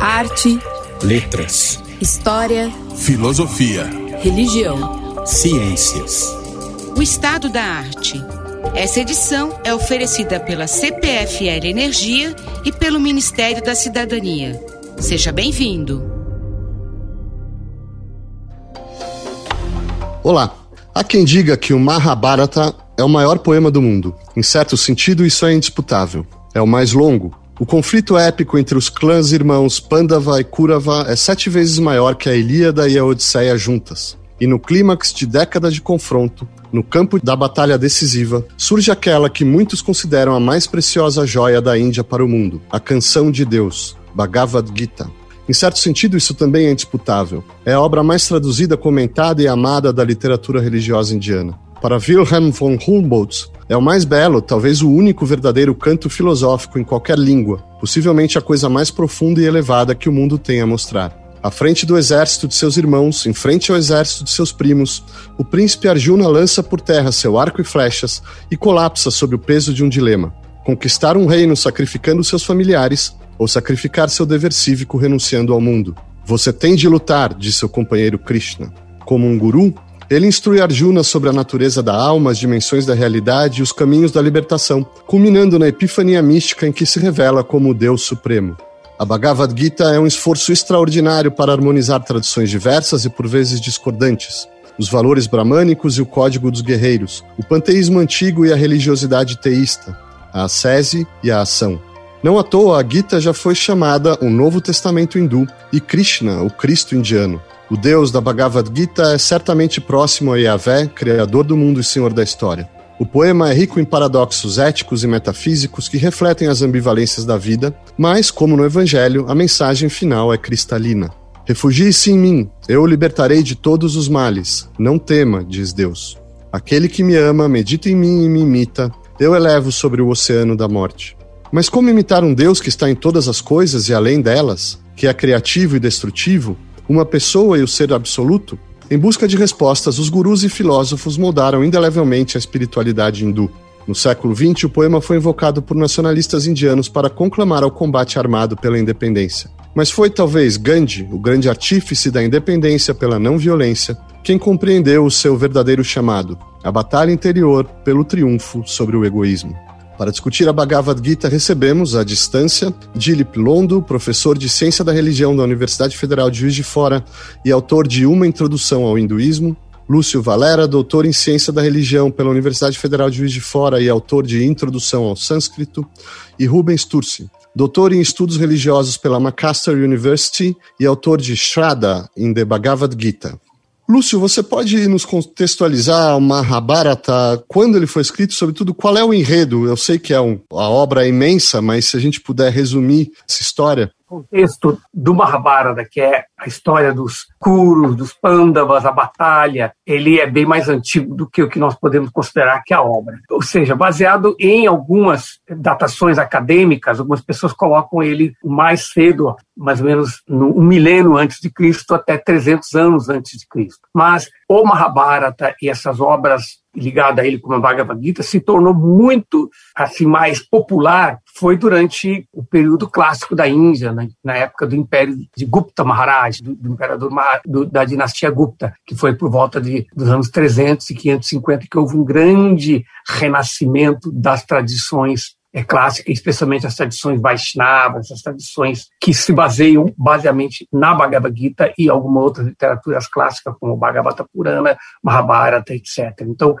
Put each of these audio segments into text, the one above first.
Arte, letras, história, filosofia, religião, ciências. O estado da arte. Essa edição é oferecida pela CPFL Energia e pelo Ministério da Cidadania. Seja bem-vindo. Olá. Há quem diga que o Mahabharata é o maior poema do mundo. Em certo sentido, isso é indisputável. É o mais longo, o conflito épico entre os clãs irmãos Pandava e Kurava é sete vezes maior que a Ilíada e a Odisseia juntas. E no clímax de décadas de confronto, no campo da batalha decisiva, surge aquela que muitos consideram a mais preciosa joia da Índia para o mundo, a canção de Deus, Bhagavad Gita. Em certo sentido, isso também é indisputável. É a obra mais traduzida, comentada e amada da literatura religiosa indiana. Para Wilhelm von Humboldt, é o mais belo, talvez o único verdadeiro canto filosófico em qualquer língua, possivelmente a coisa mais profunda e elevada que o mundo tem a mostrar. À frente do exército de seus irmãos, em frente ao exército de seus primos, o príncipe Arjuna lança por terra seu arco e flechas e colapsa sob o peso de um dilema: conquistar um reino sacrificando seus familiares ou sacrificar seu dever cívico renunciando ao mundo. Você tem de lutar, disse seu companheiro Krishna. Como um guru, ele instrui Arjuna sobre a natureza da alma, as dimensões da realidade e os caminhos da libertação, culminando na epifania mística em que se revela como o Deus Supremo. A Bhagavad Gita é um esforço extraordinário para harmonizar tradições diversas e por vezes discordantes, os valores bramânicos e o código dos guerreiros, o panteísmo antigo e a religiosidade teísta, a ascese e a ação. Não à toa, a Gita já foi chamada o Novo Testamento hindu e Krishna, o Cristo indiano. O Deus da Bhagavad Gita é certamente próximo a Yahvé, criador do mundo e senhor da história. O poema é rico em paradoxos éticos e metafísicos que refletem as ambivalências da vida, mas, como no Evangelho, a mensagem final é cristalina. Refugie-se em mim, eu o libertarei de todos os males. Não tema, diz Deus. Aquele que me ama, medita em mim e me imita, eu elevo sobre o oceano da morte. Mas como imitar um Deus que está em todas as coisas e além delas, que é criativo e destrutivo, uma pessoa e o ser absoluto? Em busca de respostas, os gurus e filósofos moldaram indelevelmente a espiritualidade hindu. No século XX, o poema foi invocado por nacionalistas indianos para conclamar ao combate armado pela independência. Mas foi talvez Gandhi, o grande artífice da independência pela não violência, quem compreendeu o seu verdadeiro chamado, a batalha interior pelo triunfo sobre o egoísmo. Para discutir a Bhagavad Gita, recebemos, à distância, Dilip Londo, professor de Ciência da Religião da Universidade Federal de Juiz de Fora e autor de Uma Introdução ao Hinduísmo, Lúcio Valera, doutor em Ciência da Religião pela Universidade Federal de Juiz de Fora e autor de Introdução ao Sânscrito, e Rubens Turci, doutor em Estudos Religiosos pela Macaster University e autor de Shraddha in the Bhagavad Gita. Lúcio, você pode nos contextualizar o Mahabharata, quando ele foi escrito, sobretudo qual é o enredo? Eu sei que é um, a obra é imensa, mas se a gente puder resumir essa história. Contexto do Mahabharata, que é a história dos Kurus, dos Pandavas, a batalha, ele é bem mais antigo do que o que nós podemos considerar que é a obra. Ou seja, baseado em algumas datações acadêmicas, algumas pessoas colocam ele mais cedo, mais ou menos no, um milênio antes de Cristo até 300 anos antes de Cristo. Mas o Mahabharata e essas obras ligadas a ele como a Bhagavad Gita se tornou muito assim mais popular foi durante o período clássico da Índia, né? na época do Império de Gupta Maharaj, do, do imperador do, da dinastia Gupta, que foi por volta de, dos anos 300 e 550 que houve um grande renascimento das tradições é, clássicas, especialmente as tradições Vaishnavas, as tradições que se baseiam basicamente na Bhagavad Gita e algumas outras literaturas clássicas, como Bhagavata Purana, Mahabharata, etc. Então,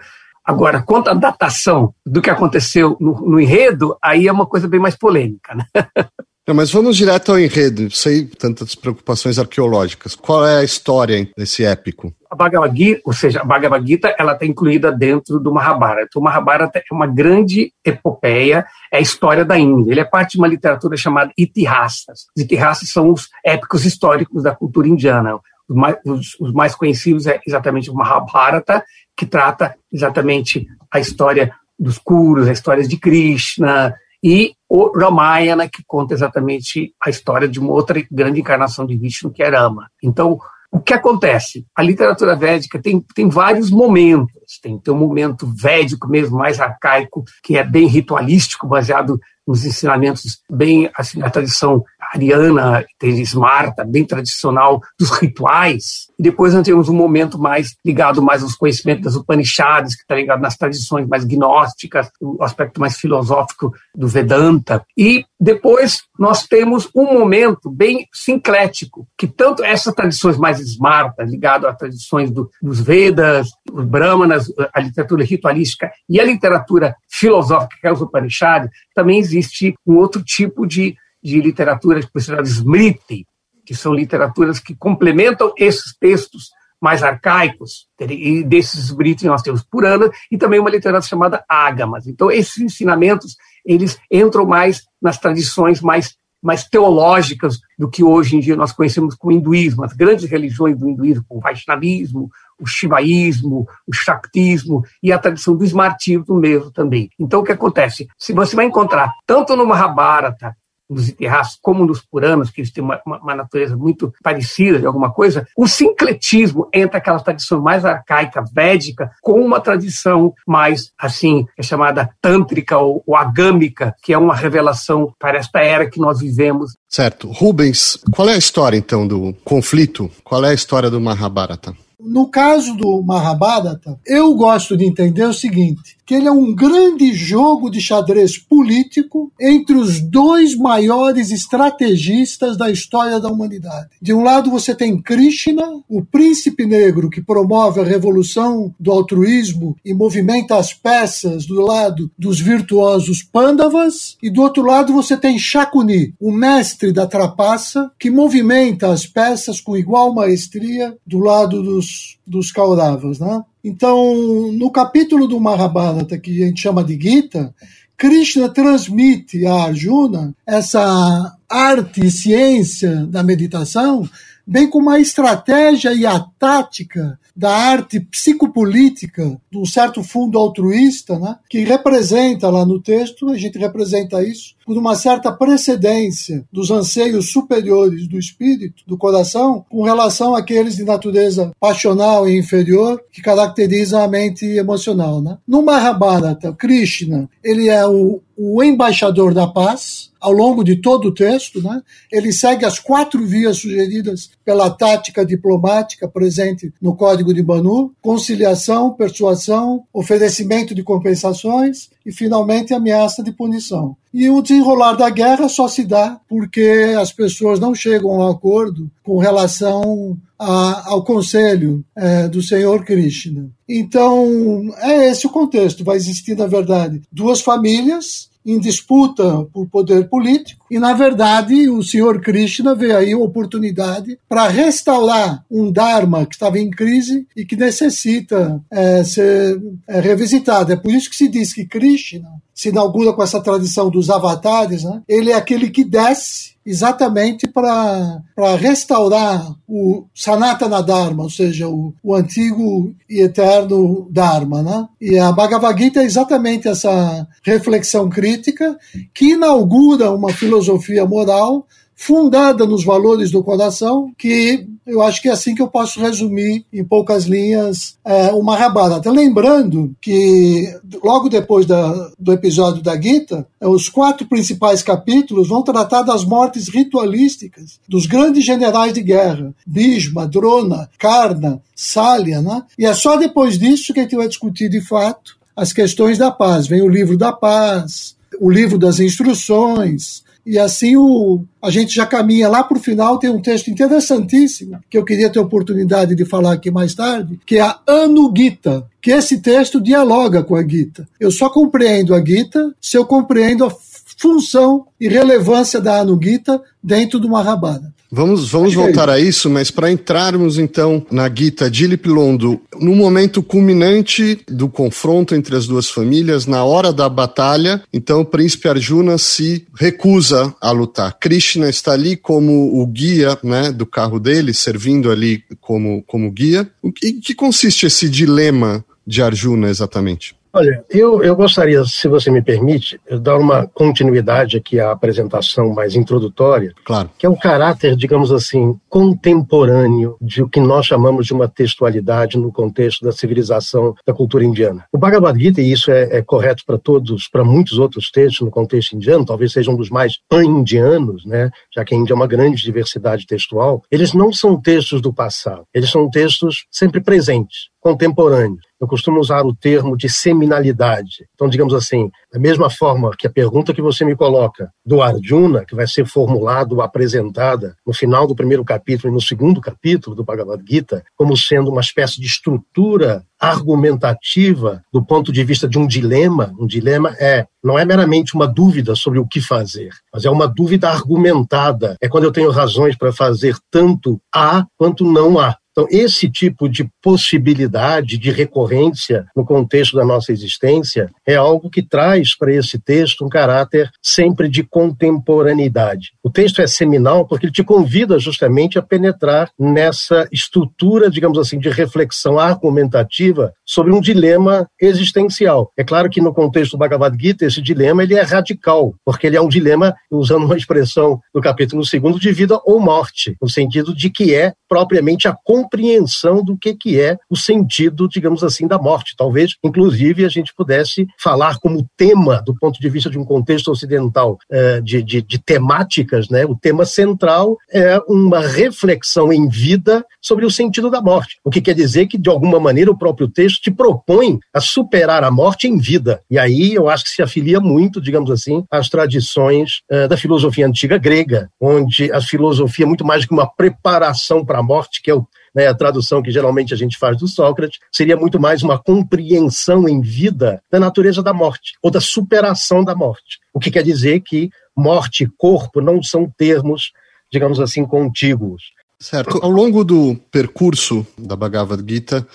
Agora, quanto à datação do que aconteceu no, no enredo, aí é uma coisa bem mais polêmica. Né? Não, mas vamos direto ao enredo, sem tantas preocupações arqueológicas. Qual é a história desse épico? A Bhagavad Gita, ou seja, a Bhagavad Gita, ela está incluída dentro do Mahabharata. O Mahabharata é uma grande epopeia, é a história da Índia. Ele é parte de uma literatura chamada Itihasas. Os Itihasas são os épicos históricos da cultura indiana. Os mais, os, os mais conhecidos é exatamente o Mahabharata, que trata exatamente a história dos Kurus, a história de Krishna, e o Ramayana, que conta exatamente a história de uma outra grande encarnação de Vishnu, que é Rama. Então, o que acontece? A literatura védica tem, tem vários momentos. Tem, tem um momento védico mesmo, mais arcaico, que é bem ritualístico, baseado nos ensinamentos bem assim, na tradição ariana, tem Smarta, bem tradicional dos rituais. E depois nós temos um momento mais ligado mais aos conhecimentos das Upanishads, que está ligado nas tradições mais gnósticas, o aspecto mais filosófico do Vedanta. E depois nós temos um momento bem sincrético, que tanto essas tradições mais Smarta, ligado às tradições do, dos Vedas, os Brahmanas, a literatura ritualística e a literatura filosófica, que é os Upanishads, também existe um outro tipo de de literatura considerada Smriti, que são literaturas que complementam esses textos mais arcaicos, e desses Smriti nós temos Purana, e também uma literatura chamada Ágamas. Então, esses ensinamentos, eles entram mais nas tradições mais, mais teológicas do que hoje em dia nós conhecemos como hinduísmo, as grandes religiões do hinduísmo, o Vaishnavismo, o Shivaísmo, o Shaktismo e a tradição do Smartismo mesmo também. Então, o que acontece? Se você vai encontrar, tanto no Mahabharata, nos Itirás como nos Puranas, que eles têm uma, uma, uma, natureza muito parecida de alguma coisa, o sincretismo entre aquela tradição mais arcaica, védica, com uma tradição mais, assim, é chamada tântrica ou, ou agâmica, que é uma revelação para esta era que nós vivemos. Certo. Rubens, qual é a história, então, do conflito? Qual é a história do Mahabharata? No caso do Mahabharata, eu gosto de entender o seguinte: que ele é um grande jogo de xadrez político entre os dois maiores estrategistas da história da humanidade. De um lado você tem Krishna, o príncipe negro que promove a revolução do altruísmo e movimenta as peças do lado dos virtuosos Pandavas, e do outro lado você tem Shakuni, o mestre da trapaça, que movimenta as peças com igual maestria do lado dos, dos Kauravas. Né? Então, no capítulo do Mahabharata, que a gente chama de Gita, Krishna transmite a Arjuna essa arte e ciência da meditação, bem como a estratégia e a tática da arte psicopolítica de um certo fundo altruísta, né, que representa lá no texto, a gente representa isso, por uma certa precedência dos anseios superiores do espírito, do coração, com relação àqueles de natureza passional e inferior que caracterizam a mente emocional. Né? No Mahabharata, Krishna ele é o, o embaixador da paz, ao longo de todo o texto, né? ele segue as quatro vias sugeridas pela tática diplomática presente no Código de Banu: conciliação, persuasão, oferecimento de compensações e, finalmente, ameaça de punição. E o desenrolar da guerra só se dá porque as pessoas não chegam a um acordo com relação a, ao conselho é, do Senhor Krishna. Então, é esse o contexto. Vai existir, na verdade, duas famílias em disputa por poder político, e na verdade o senhor Krishna vê aí a oportunidade para restaurar um Dharma que estava em crise e que necessita é, ser é, revisitado. É por isso que se diz que Krishna se inaugura com essa tradição dos avatares, né? ele é aquele que desce exatamente para restaurar o Sanatana Dharma, ou seja, o, o, antigo e eterno Dharma. Né? E a Bhagavad Gita é exatamente essa reflexão crítica que inaugura uma filosofia moral fundada nos valores do coração, que eu acho que é assim que eu posso resumir em poucas linhas é, o Mahabharata. Lembrando que logo depois da, do episódio da Gita, é, os quatro principais capítulos vão tratar das mortes ritualísticas dos grandes generais de guerra, Bhishma, Drona, Karna, Salya, né? e é só depois disso que a gente vai discutir de fato as questões da paz. Vem o livro da paz, o livro das instruções, e assim o, a gente já caminha lá para o final. Tem um texto interessantíssimo que eu queria ter oportunidade de falar aqui mais tarde, que é a Anugita, que esse texto dialoga com a Gita. Eu só compreendo a Gita se eu compreendo a função e relevância da Anugita dentro do Mahabharata. Vamos, vamos é voltar a isso, mas para entrarmos então na Gita Dilip Londo, no momento culminante do confronto entre as duas famílias, na hora da batalha, então o príncipe Arjuna se recusa a lutar. Krishna está ali como o guia né, do carro dele, servindo ali como, como guia. Em que consiste esse dilema de Arjuna exatamente? Olha, eu, eu gostaria, se você me permite, dar uma continuidade aqui à apresentação mais introdutória, claro. que é o caráter, digamos assim, contemporâneo de o que nós chamamos de uma textualidade no contexto da civilização da cultura indiana. O Bhagavad Gita, e isso é, é correto para todos, para muitos outros textos no contexto indiano, talvez seja um dos mais pan-indianos, né, já que a Índia é uma grande diversidade textual, eles não são textos do passado, eles são textos sempre presentes contemporâneos. Eu costumo usar o termo de seminalidade. Então, digamos assim, da mesma forma que a pergunta que você me coloca do Arjuna, que vai ser formulado, apresentada no final do primeiro capítulo e no segundo capítulo do Bhagavad Gita, como sendo uma espécie de estrutura argumentativa do ponto de vista de um dilema. Um dilema é não é meramente uma dúvida sobre o que fazer, mas é uma dúvida argumentada. É quando eu tenho razões para fazer tanto A quanto não há. Então, esse tipo de possibilidade de recorrência no contexto da nossa existência é algo que traz para esse texto um caráter sempre de contemporaneidade. O texto é seminal porque ele te convida justamente a penetrar nessa estrutura, digamos assim, de reflexão argumentativa sobre um dilema existencial. É claro que no contexto do Bhagavad Gita, esse dilema ele é radical, porque ele é um dilema, usando uma expressão do capítulo 2, de vida ou morte, no sentido de que é propriamente a compreensão do que, que é o sentido, digamos assim, da morte. Talvez, inclusive, a gente pudesse falar como tema, do ponto de vista de um contexto ocidental, eh, de, de, de temáticas, né? o tema central é uma reflexão em vida sobre o sentido da morte. O que quer dizer que, de alguma maneira, o próprio texto te propõe a superar a morte em vida. E aí eu acho que se afilia muito, digamos assim, às tradições uh, da filosofia antiga grega, onde a filosofia é muito mais que uma preparação para a morte, que é o né, a tradução que geralmente a gente faz do Sócrates, seria muito mais uma compreensão em vida da natureza da morte, ou da superação da morte. O que quer dizer que morte e corpo não são termos, digamos assim, contíguos. Certo. Ao longo do percurso da Bhagavad Gita,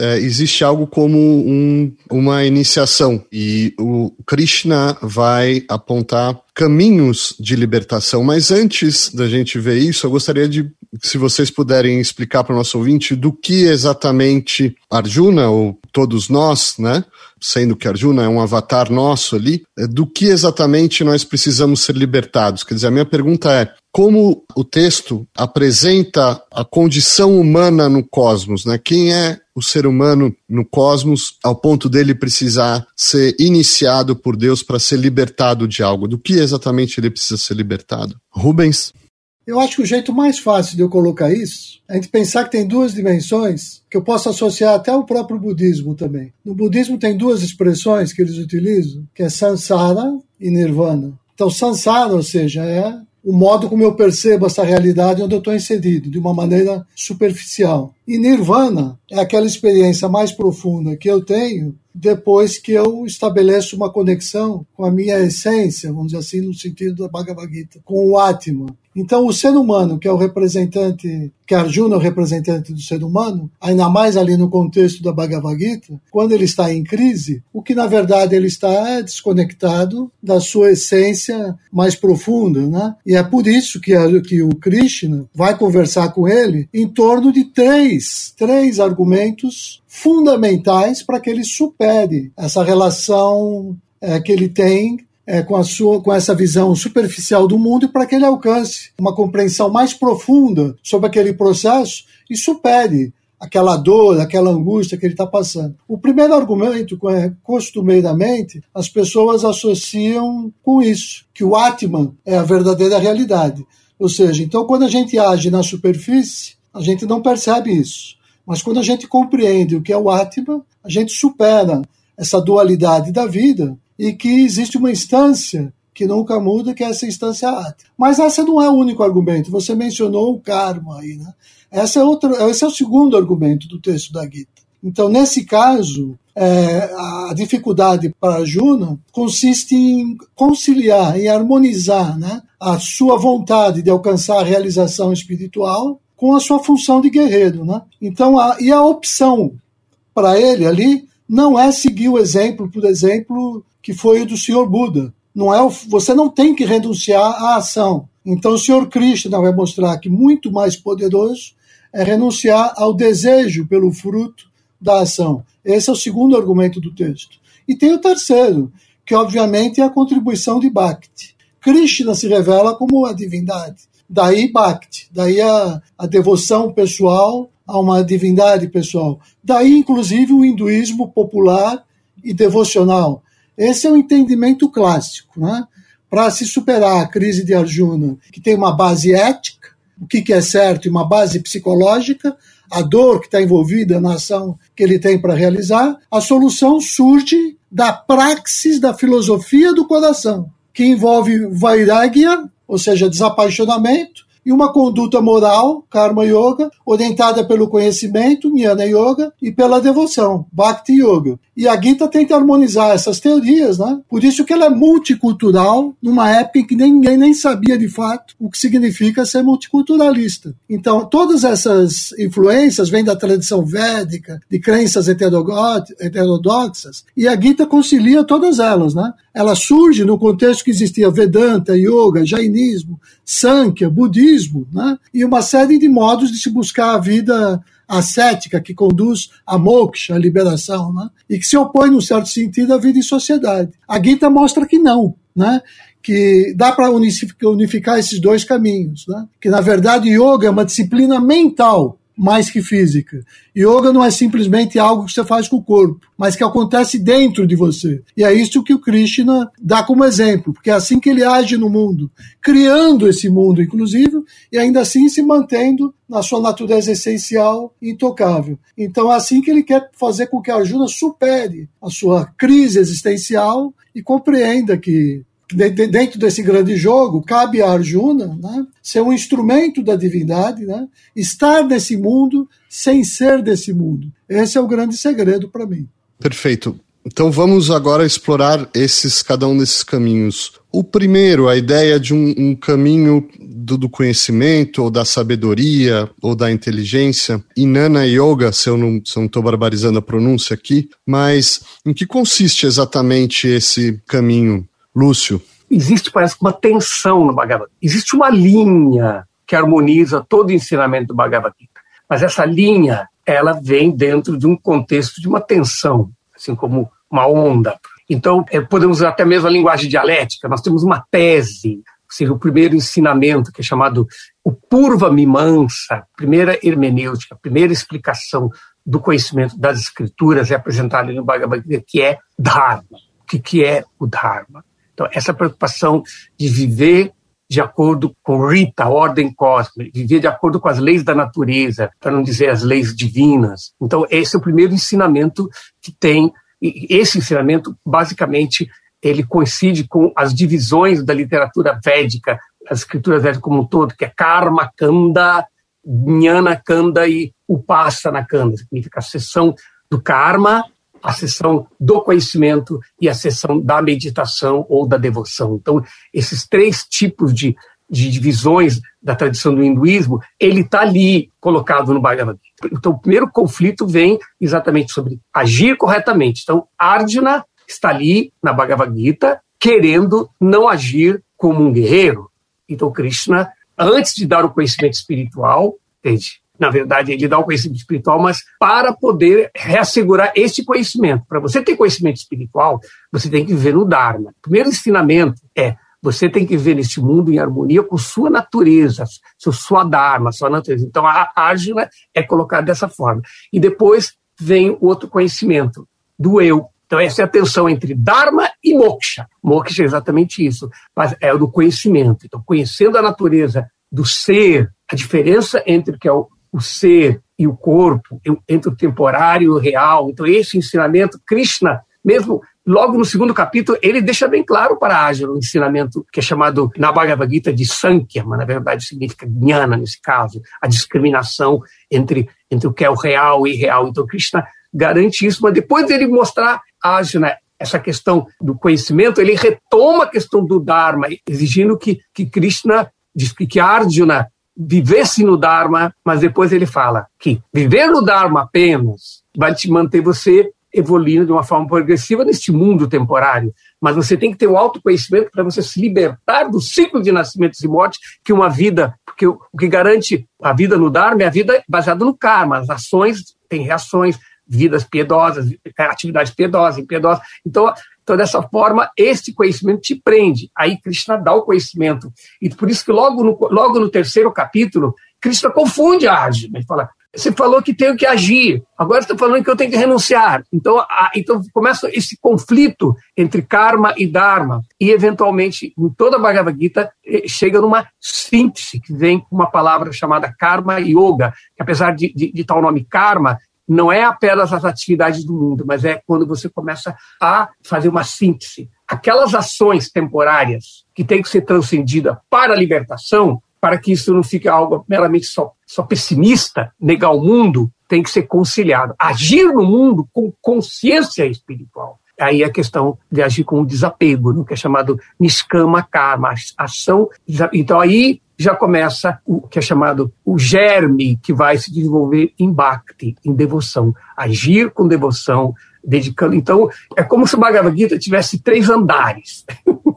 é, existe algo como um, uma iniciação e o Krishna vai apontar caminhos de libertação. Mas antes da gente ver isso, eu gostaria de, se vocês puderem explicar para o nosso ouvinte do que exatamente Arjuna, ou todos nós, né? Sendo que Arjuna é um avatar nosso ali, é, do que exatamente nós precisamos ser libertados? Quer dizer, a minha pergunta é: como o texto apresenta a condição humana no cosmos, né? Quem é o ser humano no cosmos ao ponto dele precisar ser iniciado por Deus para ser libertado de algo? Do que exatamente ele precisa ser libertado? Rubens? Eu acho que o jeito mais fácil de eu colocar isso é a gente pensar que tem duas dimensões que eu posso associar até ao próprio budismo também. No budismo tem duas expressões que eles utilizam, que é samsara e nirvana. Então, samsara, ou seja, é o modo como eu percebo essa realidade onde eu estou inserido, de uma maneira superficial. E nirvana é aquela experiência mais profunda que eu tenho depois que eu estabeleço uma conexão com a minha essência, vamos dizer assim, no sentido da Bhagavad Gita, com o Atma. Então, o ser humano, que é o representante, que Arjuna é o representante do ser humano, ainda mais ali no contexto da Bhagavad Gita, quando ele está em crise, o que na verdade ele está é desconectado da sua essência mais profunda, né? E é por isso que, a, que o Krishna vai conversar com ele em torno de três, três argumentos fundamentais para que ele supere essa relação é, que ele tem é, com, a sua, com essa visão superficial do mundo e para que ele alcance uma compreensão mais profunda sobre aquele processo e supere aquela dor, aquela angústia que ele está passando. O primeiro argumento, é, costumeiramente, as pessoas associam com isso, que o Atman é a verdadeira realidade. Ou seja, então quando a gente age na superfície, a gente não percebe isso. Mas quando a gente compreende o que é o Atman, a gente supera essa dualidade da vida e que existe uma instância que nunca muda, que é essa instância ática. Mas esse não é o único argumento. Você mencionou o karma aí, né? Esse é, outro, esse é o segundo argumento do texto da Gita. Então, nesse caso, é, a dificuldade para Juna consiste em conciliar, em harmonizar né, a sua vontade de alcançar a realização espiritual com a sua função de guerreiro. Né? Então, a, e a opção para ele ali não é seguir o exemplo, por exemplo, que foi o do Senhor Buda. Não é o, você não tem que renunciar à ação. Então o Senhor Krishna vai mostrar que muito mais poderoso é renunciar ao desejo pelo fruto da ação. Esse é o segundo argumento do texto. E tem o terceiro, que obviamente é a contribuição de Bhakti. Krishna se revela como a divindade. Daí Bhakti, daí a, a devoção pessoal a uma divindade pessoal. Daí, inclusive, o hinduísmo popular e devocional. Esse é o entendimento clássico. Né? Para se superar a crise de Arjuna, que tem uma base ética, o que, é certo, e uma base psicológica, a dor que está envolvida na ação que ele tem para realizar, a solução surge da praxis da filosofia do coração, que envolve vairagya, ou seja, desapaixonamento, e uma conduta moral, Karma Yoga, orientada pelo conhecimento, Jnana Yoga, e pela devoção, Bhakti Yoga. E a Gita tenta harmonizar essas teorias, né? Por isso que ela é multicultural, numa época em que ninguém nem sabia de fato o que significa ser multiculturalista. Então, todas essas influências vêm da tradição védica, de crenças heterodoxas, e a Gita concilia todas elas, né? Ela surge no contexto que existia Vedanta, Yoga, Jainismo, Sankhya, Budismo, né? e uma série de modos de se buscar a vida ascética que conduz a moksha, a liberação, né? e que se opõe, num certo sentido, à vida em sociedade. A Gita mostra que não, né? que dá para unificar esses dois caminhos, né? que na verdade yoga é uma disciplina mental mais que física. Yoga não é simplesmente algo que você faz com o corpo, mas que acontece dentro de você. E é isso que o Krishna dá como exemplo, porque é assim que ele age no mundo, criando esse mundo, inclusive, e ainda assim se mantendo na sua natureza essencial intocável. Então é assim que ele quer fazer com que a Arjuna supere a sua crise existencial e compreenda que dentro desse grande jogo, cabe a Arjuna né, ser um instrumento da divindade, né, estar nesse mundo sem ser desse mundo. Esse é o grande segredo para mim. Perfeito. Então vamos agora explorar esses cada um desses caminhos. O primeiro, a ideia de um, um caminho do, do, conhecimento, ou da sabedoria, ou da inteligência. Inana Yoga, se eu não estou barbarizando a pronúncia aqui, mas em que consiste exatamente esse caminho? Lúcio. Existe, parece uma tensão no Bhagavad Gita. Existe uma linha que harmoniza todo o ensinamento do Bhagavad Gita. Mas essa linha, ela vem dentro de um contexto de uma tensão, assim como uma onda. Então, é, podemos usar até mesmo a linguagem dialética. Nós temos uma tese, ou seja, o primeiro ensinamento, que é chamado o Purva Mimansa, primeira hermenêutica, primeira explicação do conhecimento das escrituras é apresentada no Bhagavad Gita, que é Dharma. O que, que é o Dharma? Então, essa preocupação de viver de acordo com Rita, a ordem cósmica, viver de acordo com as leis da natureza, para não dizer as leis divinas. Então, esse é o primeiro ensinamento que tem. E esse ensinamento, basicamente, ele coincide com as divisões da literatura védica, as escrituras védicas como um todo, que é Karma Kanda, Jnana Kanda e Upasana Kanda, significa a seção do karma a sessão do conhecimento e a sessão da meditação ou da devoção. Então, esses três tipos de, de divisões da tradição do hinduísmo, ele está ali colocado no Bhagavad Gita. Então, o primeiro conflito vem exatamente sobre agir corretamente. Então, Arjuna está ali na Bhagavad Gita querendo não agir como um guerreiro. Então, Krishna, antes de dar o conhecimento espiritual, entende? Na verdade, ele dá o conhecimento espiritual, mas para poder reassegurar esse conhecimento. Para você ter conhecimento espiritual, você tem que viver no Dharma. O primeiro ensinamento é você tem que viver neste mundo em harmonia com sua natureza, sua Dharma, sua natureza. Então, a ágila é colocada dessa forma. E depois vem o outro conhecimento, do eu. Então, essa é a tensão entre Dharma e Moksha. Moksha é exatamente isso, mas é o do conhecimento. Então, conhecendo a natureza do ser, a diferença entre o que é o o ser e o corpo, entre o temporário e o real. Então, esse ensinamento, Krishna, mesmo logo no segundo capítulo, ele deixa bem claro para Arjuna um ensinamento que é chamado na Bhagavad Gita de Sankhya, mas na verdade significa Jnana nesse caso, a discriminação entre, entre o que é o real e irreal. Então, Krishna garante isso, mas depois dele mostrar a Arjuna essa questão do conhecimento, ele retoma a questão do Dharma, exigindo que, que Krishna, que Arjuna vivesse no Dharma, mas depois ele fala que viver no Dharma apenas vai te manter você evoluindo de uma forma progressiva neste mundo temporário. Mas você tem que ter o um autoconhecimento para você se libertar do ciclo de nascimentos e mortes, que uma vida, porque o que garante a vida no Dharma é a vida baseada no karma. As ações têm reações, vidas piedosas, atividades piedosas, impiedosas. Então, então, dessa forma, este conhecimento te prende. Aí Krishna dá o conhecimento. E por isso que logo no, logo no terceiro capítulo, Krishna confunde a Arjuna. Ele fala, você falou que tenho que agir, agora está falando que eu tenho que renunciar. Então, a, então começa esse conflito entre karma e dharma. E, eventualmente, em toda a Bhagavad Gita, eh, chega numa síntese, que vem com uma palavra chamada karma yoga, que apesar de, de, de tal nome karma, não é apenas as atividades do mundo, mas é quando você começa a fazer uma síntese. Aquelas ações temporárias que têm que ser transcendidas para a libertação, para que isso não fique algo meramente só, só pessimista, negar o mundo, tem que ser conciliado. Agir no mundo com consciência espiritual. Aí a questão de agir com desapego, né, que é chamado niskama karma, ação. Então aí já começa o que é chamado o germe que vai se desenvolver em bhakti, em devoção, agir com devoção, dedicando. Então, é como se o Bhagavad Gita tivesse três andares.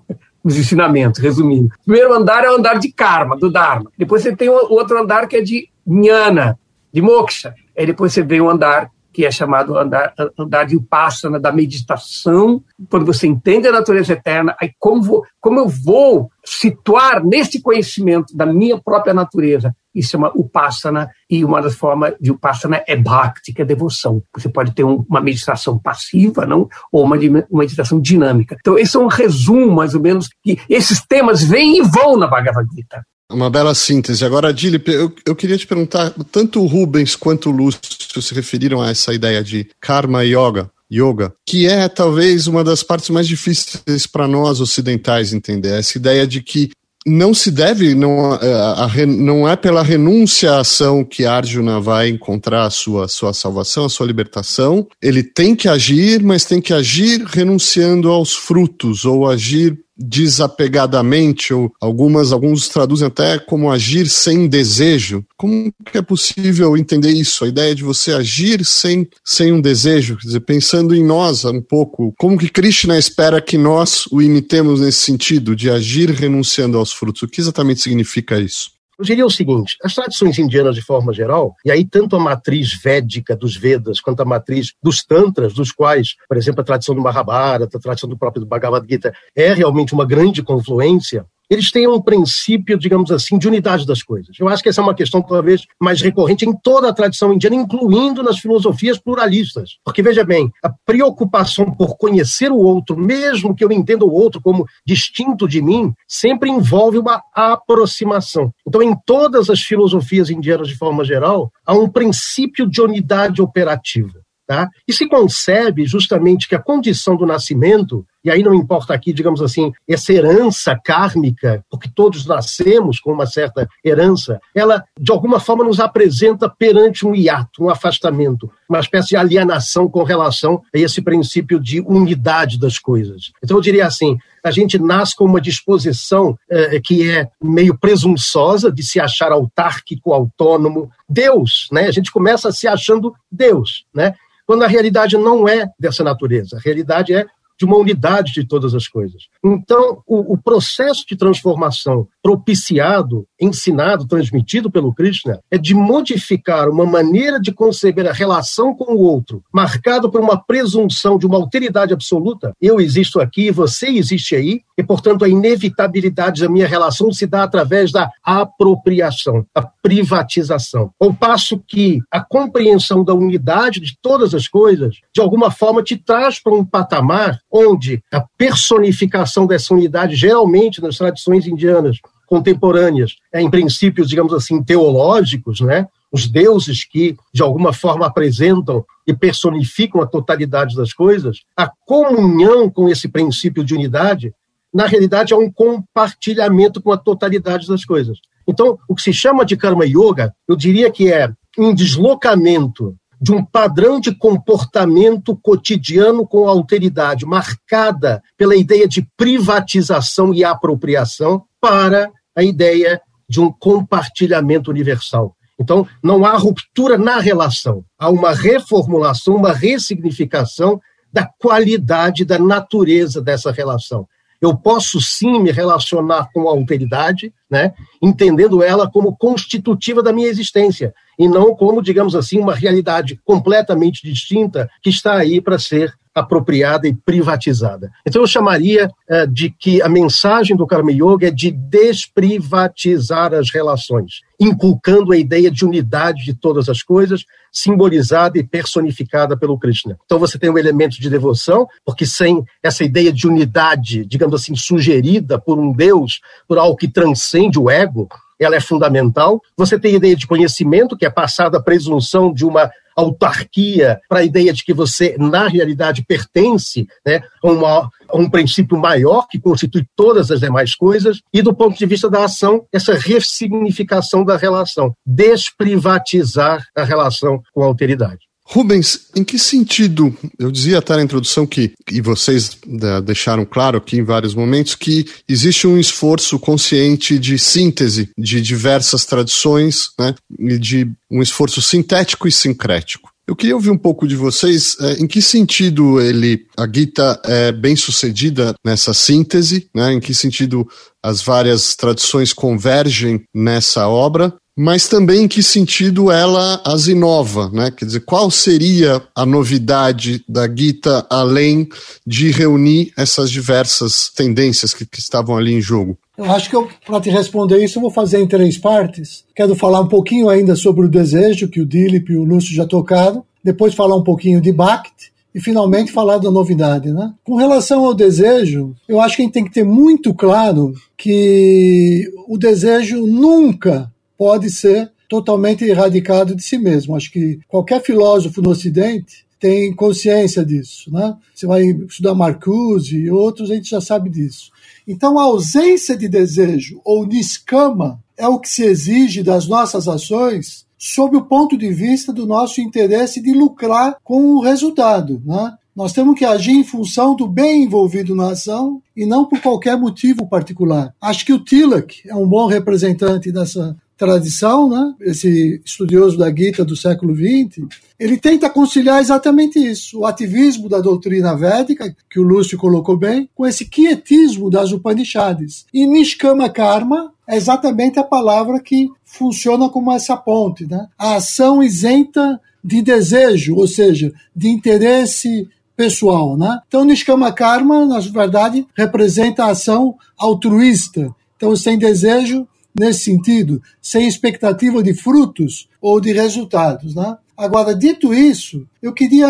os ensinamentos, resumindo. O primeiro andar é o andar de karma, do dharma. Depois você tem o outro andar que é de jnana, de moksha. Aí depois você vem o andar que é chamado andar, andar de upasana, da meditação, quando você entende a natureza eterna, aí como, vou, como eu vou situar nesse conhecimento da minha própria natureza, isso chama upasana, e uma das formas de upasana é bhakti, que é devoção. Você pode ter um, uma meditação passiva, não? ou uma, uma meditação dinâmica. Então, esse é um resumo, mais ou menos, que esses temas vêm e vão na Bhagavad Gita. Uma bela síntese. Agora, Dilip, eu, eu queria te perguntar, tanto o Rubens quanto o Lúcio se referiram a essa ideia de karma yoga, yoga, que é talvez uma das partes mais difíceis para nós ocidentais entender. Essa ideia de que não se deve, não, é, a, a, não é pela renúncia à ação que Arjuna vai encontrar a sua, sua salvação, a sua libertação. Ele tem que agir, mas tem que agir renunciando aos frutos, ou agir desapegadamente, ou algumas, alguns traduzem até como agir sem desejo. Como que é possível entender isso? A ideia de você agir sem, sem um desejo, quer dizer, pensando em nós um pouco, como que Krishna espera que nós o imitemos nesse sentido, de agir renunciando aos frutos? O que exatamente significa isso? Eu diria o seguinte: as tradições indianas, de forma geral, e aí tanto a matriz védica dos Vedas quanto a matriz dos Tantras, dos quais, por exemplo, a tradição do Mahabharata, a tradição do próprio Bhagavad Gita, é realmente uma grande confluência, eles têm um princípio, digamos assim, de unidade das coisas. Eu acho que essa é uma questão talvez mais recorrente em toda a tradição indiana, incluindo nas filosofias pluralistas. Porque, veja bem, a preocupação por conhecer o outro, mesmo que eu entenda o outro como distinto de mim, sempre envolve uma aproximação. Então, em todas as filosofias indianas, de forma geral, há um princípio de unidade operativa. Tá? E se concebe justamente que a condição do nascimento, e aí não importa aqui, digamos assim, essa herança kármica, porque todos nascemos com uma certa herança, ela de alguma forma nos apresenta perante um hiato, um afastamento, uma espécie de alienação com relação a esse princípio de unidade das coisas. Então eu diria assim, a gente nasce com uma disposição eh, que é meio presunçosa de se achar autárquico, autônomo, Deus, né? A gente começa se achando Deus, né? Quando a realidade não é dessa natureza. A realidade é de uma unidade de todas as coisas. Então, o, o, processo de transformação propiciado, ensinado, transmitido pelo Krishna, é de modificar uma maneira de conceber a relação com o outro, marcado por uma presunção de uma alteridade absoluta. Eu existo aqui, você existe aí, e, portanto, a inevitabilidade da minha relação se dá através da apropriação, da privatização. Ao passo que a compreensão da unidade de todas as coisas, de alguma forma, te traz para um patamar onde a personificação dessa unidade, geralmente nas tradições indianas contemporâneas, é, em princípios, digamos assim, teológicos, né? os deuses que, de alguma forma, apresentam e personificam a totalidade das coisas, a comunhão com esse princípio de unidade, na realidade, é um compartilhamento com a totalidade das coisas. Então, o que se chama de karma yoga, eu diria que é um deslocamento de um padrão de comportamento cotidiano com alteridade, marcada pela ideia de privatização e apropriação, para a ideia de um compartilhamento universal. Então, não há ruptura na relação, há uma reformulação, uma ressignificação da qualidade, da natureza dessa relação. Eu posso sim me relacionar com a alteridade, né, entendendo ela como constitutiva da minha existência, e não como, digamos assim, uma realidade completamente distinta que está aí para ser apropriada e privatizada. Então eu chamaria uh, de que a mensagem do Karma Yoga é de desprivatizar as relações, inculcando a ideia de unidade de todas as coisas, simbolizada e personificada pelo Krishna. Então você tem um elemento de devoção, porque sem essa ideia de unidade, digamos assim, sugerida por um Deus, por algo que transcende o ego, ela é fundamental. Você tem a ideia de conhecimento, que é passada a presunção de uma autarquia para a ideia de que você, na realidade, pertence né, a, uma, a um princípio maior que constitui todas as demais coisas, e do ponto de vista da ação, essa ressignificação da relação, desprivatizar a relação com a alteridade. Rubens, em que sentido? Eu dizia até na introdução que, e vocês né, deixaram claro aqui em vários momentos, que existe um esforço consciente de síntese de diversas tradições, né, e de um esforço sintético e sincrético. Eu queria ouvir um pouco de vocês é, em que sentido ele, a Gita é bem sucedida nessa síntese, né? Em que sentido as várias tradições convergem nessa obra mas também em que sentido ela as inova, né? Quer dizer, qual seria a novidade da Gita além de reunir essas diversas tendências que, que estavam ali em jogo? Eu acho que para te responder isso eu vou fazer em três partes. Quero falar um pouquinho ainda sobre o desejo que o Dilip e o Lúcio já tocaram, depois falar um pouquinho de Bhakti e finalmente falar da novidade, né? Com relação ao desejo, eu acho que a gente tem que ter muito claro que o desejo nunca pode ser totalmente erradicado de si mesmo. Acho que qualquer filósofo no Ocidente tem consciência disso, né? Você vai estudar Marcuse e outros, a gente já sabe disso. Então, a ausência de desejo ou niskama é o que se exige das nossas ações sob o ponto de vista do nosso interesse de lucrar com o resultado, né? Nós temos que agir em função do bem envolvido na ação e não por qualquer motivo particular. Acho que o Tilak é um bom representante dessa tradição, né, esse estudioso da Gita do século XX, ele tenta conciliar exatamente isso, o ativismo da doutrina védica, que o Lúcio colocou bem, com esse quietismo das Upanishads. E Nishkama Karma é exatamente a palavra que funciona como essa ponte, né? A ação isenta de desejo, ou seja, de interesse pessoal, né? Então, Nishkama Karma, na verdade, representa a ação altruísta. Então, sem desejo, nesse sentido, sem expectativa de frutos ou de resultados. Né? Agora, dito isso, eu queria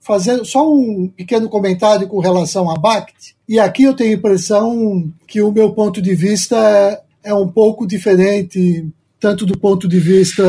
fazer só um pequeno comentário com relação a Bhakti, e aqui eu tenho a impressão que o meu ponto de vista é, é um pouco diferente, tanto do ponto de vista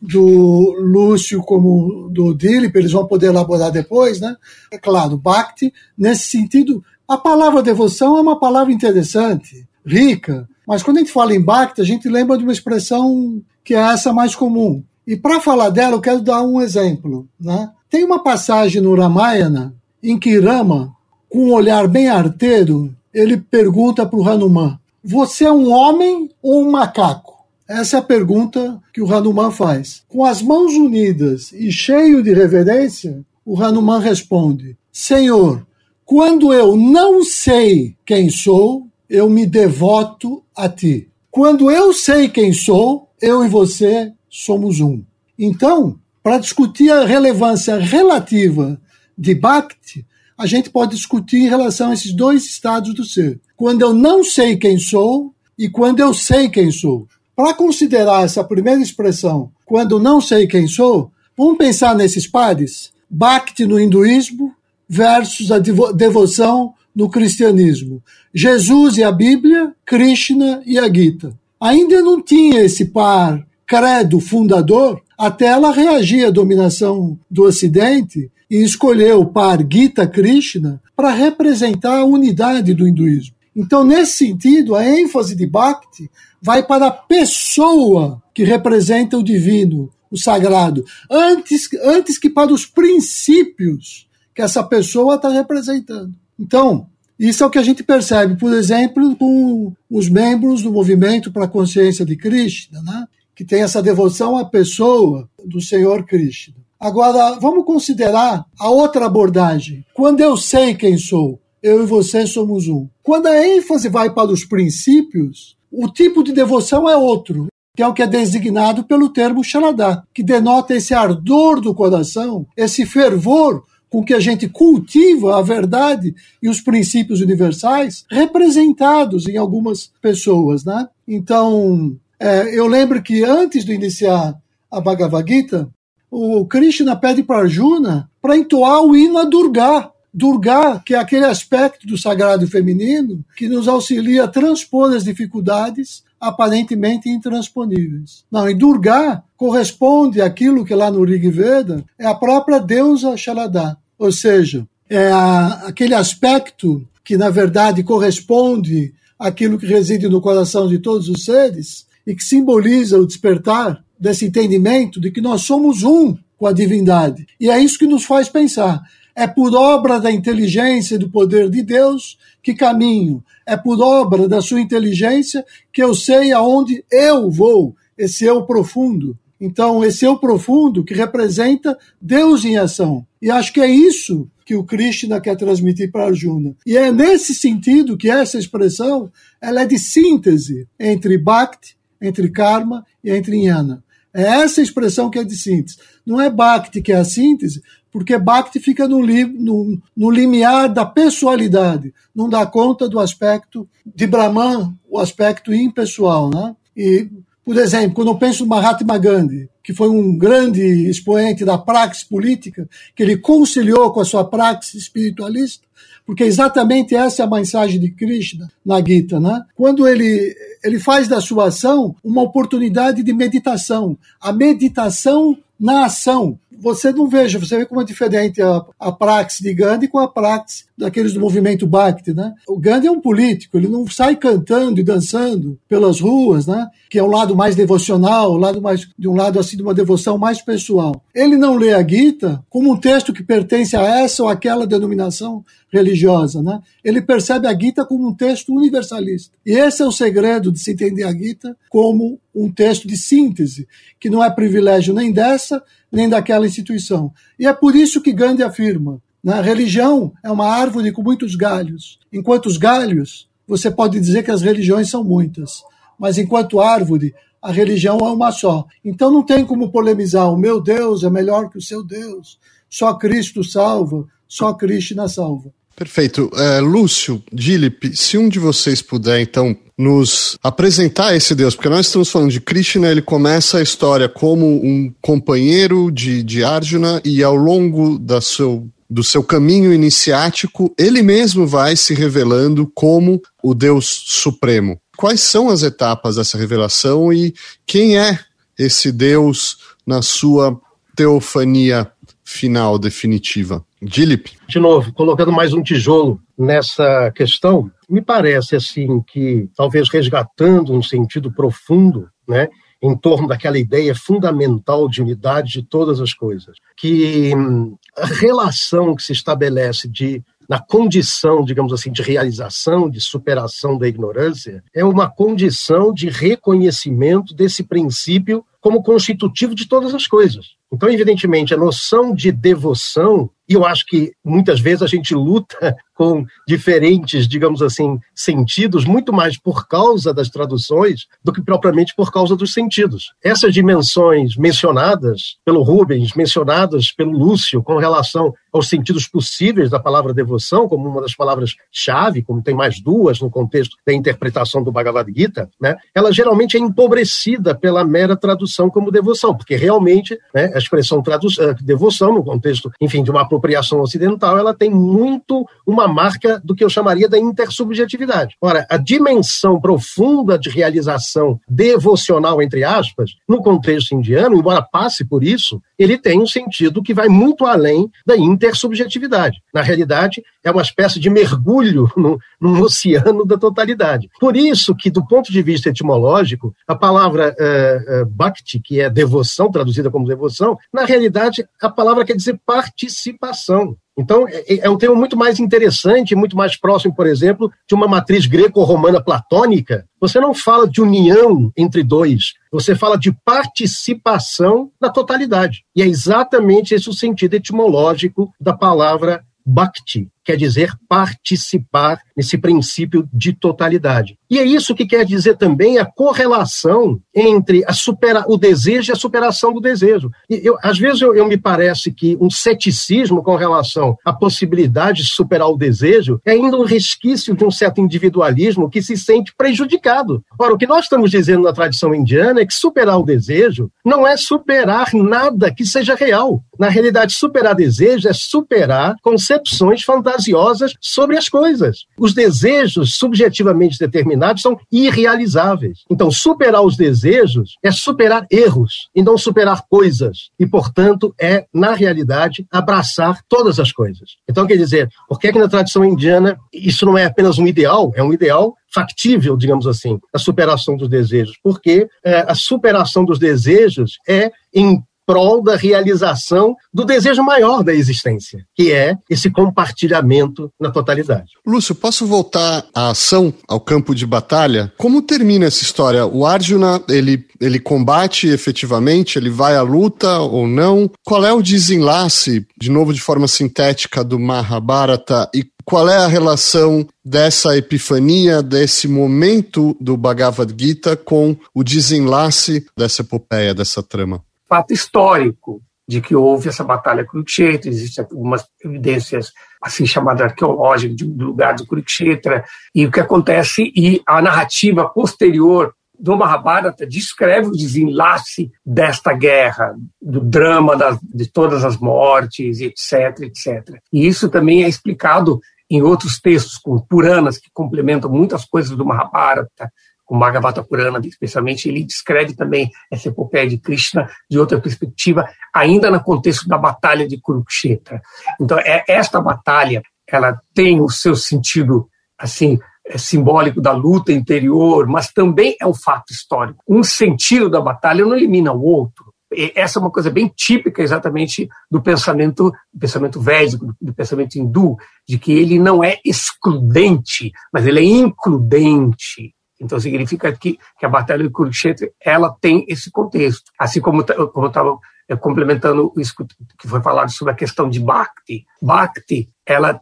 do Lúcio como do Dilip, eles vão poder elaborar depois, né? É claro, Bhakti, nesse sentido, a palavra devoção é uma palavra interessante, rica, mas quando a gente fala em Bhakti, a gente lembra de uma expressão que é essa mais comum. E para falar dela, eu quero dar um exemplo. Né? Tem uma passagem no Ramayana em que Rama, com um olhar bem arteiro, ele pergunta para o Hanuman: Você é um homem ou um macaco? Essa é a pergunta que o Hanuman faz. Com as mãos unidas e cheio de reverência, o Hanuman responde: Senhor, quando eu não sei quem sou, eu me devoto a ti. Quando eu sei quem sou, eu e você somos um. Então, para discutir a relevância relativa de Bhakti, a gente pode discutir em relação a esses dois estados do ser. Quando eu não sei quem sou e quando eu sei quem sou. Para considerar essa primeira expressão, quando não sei quem sou, vamos pensar nesses pares. Bhakti no hinduísmo versus a devoção no cristianismo. Jesus e a Bíblia, Krishna e a Gita. Ainda não tinha esse par credo fundador até ela reagir à dominação do Ocidente e escolher o par Gita Krishna para representar a unidade do hinduísmo. Então, nesse sentido, a ênfase de Bhakti vai para a pessoa que representa o divino, o sagrado, antes, antes que para os princípios que essa pessoa está representando. Então, isso é o que a gente percebe, por exemplo, com os membros do movimento para a consciência de Krishna, né? que tem essa devoção à pessoa do Senhor Krishna. Agora, vamos considerar a outra abordagem. Quando eu sei quem sou, eu e você somos um. Quando a ênfase vai para os princípios, o tipo de devoção é outro, que é o que é designado pelo termo Shaladá, que denota esse ardor do coração, esse fervor com que a gente cultiva a verdade e os princípios universais representados em algumas pessoas, né? Então, é, eu lembro que antes de iniciar a Bhagavad Gita, o Krishna pede para Arjuna para entoar o hino a Durga. Durga, que é aquele aspecto do sagrado feminino que nos auxilia a transpor as dificuldades aparentemente intransponíveis. Não, e Durga corresponde àquilo que lá no Rig Veda é a própria deusa Sharada, ou seja, é a, aquele aspecto que na verdade corresponde àquilo que reside no coração de todos os seres e que simboliza o despertar desse entendimento de que nós somos um com a divindade. E é isso que nos faz pensar. É por obra da inteligência e do poder de Deus que caminho. É por obra da sua inteligência que eu sei aonde eu vou, esse eu profundo. Então, esse eu profundo que representa Deus em ação. E acho que é isso que o Krishna quer transmitir para Arjuna. E é nesse sentido que essa expressão ela é de síntese entre Bhakti, entre Karma e entre Jnana. É essa expressão que é de síntese. Não é Bhakti que é a síntese, porque Bhakti fica no, no, no limiar da pessoalidade, não dá conta do aspecto de Brahman, o aspecto impessoal. Né? E, por exemplo, quando eu penso no Mahatma Gandhi, que foi um grande expoente da praxe política, que ele conciliou com a sua praxe espiritualista, porque exatamente essa é a mensagem de Krishna na Gita, né? Quando ele ele faz da sua ação uma oportunidade de meditação, a meditação na ação. Você não veja, você vê como é diferente a, a praxe de Gandhi com a praxe daqueles do movimento Bhakti, né? O Gandhi é um político, ele não sai cantando e dançando pelas ruas, né? Que é um lado mais devocional, um lado mais de um lado assim de uma devoção mais pessoal. Ele não lê a Gita como um texto que pertence a essa ou aquela denominação religiosa, né? Ele percebe a Gita como um texto universalista. E esse é o segredo de se entender a Gita como um texto de síntese, que não é privilégio nem dessa nem daquela instituição. E é por isso que Gandhi afirma: na religião é uma árvore com muitos galhos. Enquanto os galhos, você pode dizer que as religiões são muitas, mas enquanto árvore, a religião é uma só. Então não tem como polemizar: o meu Deus é melhor que o seu Deus, só Cristo salva, só Krishna salva. Perfeito. É, Lúcio, Dilip, se um de vocês puder, então, nos apresentar esse Deus, porque nós estamos falando de Krishna, ele começa a história como um companheiro de, de Arjuna e ao longo da seu, do seu caminho iniciático, ele mesmo vai se revelando como o Deus Supremo. Quais são as etapas dessa revelação e quem é esse Deus na sua teofania final, definitiva? Dilip. De novo, colocando mais um tijolo nessa questão, me parece assim que, talvez resgatando um sentido profundo, né, em torno daquela ideia fundamental de unidade de todas as coisas, que hum, a relação que se estabelece de na condição, digamos assim, de realização, de superação da ignorância, é uma condição de reconhecimento desse princípio como constitutivo de todas as coisas. Então, evidentemente, a noção de devoção, e eu acho que muitas vezes a gente luta com diferentes, digamos assim, sentidos, muito mais por causa das traduções do que propriamente por causa dos sentidos. Essas dimensões mencionadas pelo Rubens, mencionadas pelo Lúcio, com relação aos sentidos possíveis da palavra devoção, como uma das palavras-chave, como tem mais duas no contexto da interpretação do Bhagavad Gita, né, ela geralmente é empobrecida pela mera tradução como devoção, porque realmente né, a expressão uh, devoção, no contexto, enfim, de uma apropriação ocidental, ela tem muito uma marca do que eu chamaria da intersubjetividade. Ora, a dimensão profunda de realização devocional, entre aspas, no contexto indiano, embora passe por isso, ele tem um sentido que vai muito além da intersubjetividade. Na realidade, é uma espécie de mergulho no, no oceano da totalidade. Por isso que, do ponto de vista etimológico, a palavra uh, uh, bhakti, que é devoção, traduzida como devoção, na realidade, a palavra quer dizer participação. Então, é, é, é um termo muito mais interessante, muito mais próximo, por exemplo, de uma matriz greco-romana platônica. Você não fala de união entre dois, você fala de participação na totalidade. E é exatamente esse o sentido etimológico da palavra bhakti, quer dizer participar nesse princípio de totalidade. E é isso que quer dizer também a correlação entre a supera, o desejo e a superação do desejo. E eu, às vezes eu, eu me parece que um ceticismo com relação à possibilidade de superar o desejo é ainda um resquício de um certo individualismo que se sente prejudicado. Ora, o que nós estamos dizendo na tradição indiana é que superar o desejo não é superar nada que seja real. Na realidade, superar desejo é superar concepções fantasiosas sobre as coisas. Os desejos subjetivamente determinados são irrealizáveis. Então, superar os desejos é superar erros e não superar coisas. E, portanto, é, na realidade, abraçar todas as coisas. Então, quer dizer, por que, é que na tradição indiana isso não é apenas um ideal? É um ideal factível, digamos assim, a superação dos desejos, porque é, a superação dos desejos é em prol da realização do desejo maior da existência, que é esse compartilhamento na totalidade. Lúcio, posso voltar à ação, ao campo de batalha? Como termina essa história? O Arjuna, ele, ele combate efetivamente, ele vai à luta ou não? Qual é o desenlace, de novo de forma sintética, do Mahabharata e qual é a relação dessa epifania, desse momento do Bhagavad Gita com o desenlace dessa epopeia, dessa trama? Fato histórico de que houve essa batalha Kurukshetra, existem algumas evidências assim chamadas arqueológicas do lugar de Kurukshetra, e o que acontece, e a narrativa posterior do Mahabharata descreve o desenlace desta guerra, do drama das, de todas as mortes, etc, etc. E isso também é explicado em outros textos, como Puranas, que complementam muitas coisas do Mahabharata, o Bhagavata Purana, especialmente, ele descreve também essa epopeia de Krishna de outra perspectiva, ainda no contexto da batalha de Kurukshetra. Então, é, esta batalha, ela tem o seu sentido, assim, é simbólico da luta interior, mas também é um fato histórico. Um sentido da batalha não elimina o outro. E essa é uma coisa bem típica exatamente do pensamento, do pensamento védico, do pensamento hindu, de que ele não é excludente, mas ele é includente. Então significa que, que a Batalha de Kurukshetra ela tem esse contexto. Assim como, como estava é, complementando isso que foi falado sobre a questão de Bhakti. Bhakti, ela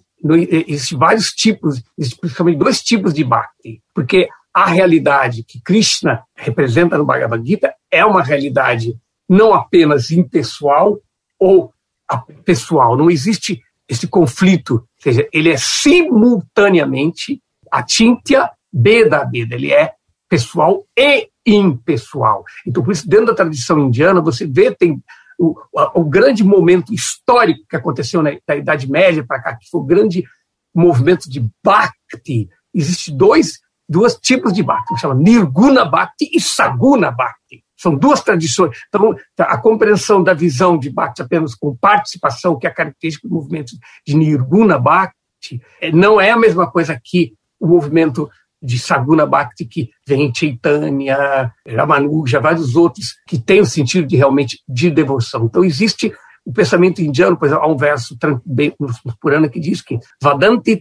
existem vários tipos, principalmente dois tipos de Bhakti, porque a realidade que Krishna representa no Bhagavad Gita é uma realidade não apenas impessoal ou pessoal, não existe esse conflito, ou seja, ele é simultaneamente a Tintya B da vida, ele é pessoal e impessoal. Então, por isso, dentro da tradição indiana, você vê, tem o, o grande momento histórico que aconteceu na, da Idade Média para cá, que foi o grande movimento de Bhakti. Existem dois, dois tipos de Bhakti, chama Nirguna Bhakti e Saguna Bhakti. São duas tradições. Então, a compreensão da visão de Bhakti apenas com participação, que é característica do movimento de Nirguna Bhakti, é, não é a mesma coisa que o movimento de Saguna Bhakti, que vem Chaitanya, Ramanuja, vários outros, que têm o sentido de realmente de devoção. Então, existe o pensamento indiano, pois há um verso bem Purana que diz que Vadanti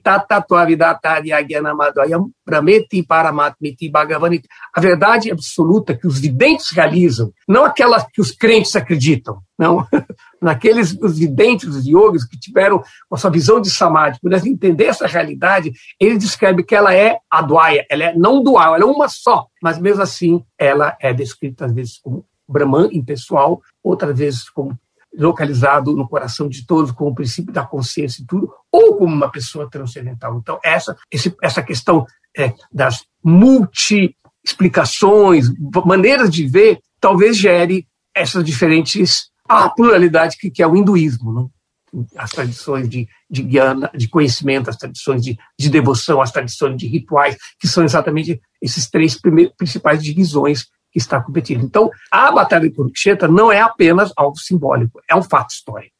prameti paramatmiti bhagavaniti. A verdade absoluta que os videntes realizam, não aquela que os crentes acreditam, não. Naqueles os videntes, os yogis que tiveram a sua visão de samadhi, pudessem entender essa realidade, ele descreve que ela é adwaia, ela é não dual, ela é uma só, mas mesmo assim ela é descrita às vezes como Brahman impessoal, outras vezes como localizado no coração de todos, com o princípio da consciência e tudo, ou como uma pessoa transcendental. Então, essa, esse, essa questão é, das multi-explicações, maneiras de ver, talvez gere essas diferentes. a pluralidade que, que é o hinduísmo. Não? As tradições de, de guiana, de conhecimento, as tradições de, de devoção, as tradições de rituais, que são exatamente esses três primeiros, principais divisões que está competindo. Então, a Batalha de Kurukshetra não é apenas algo simbólico, é um fato histórico.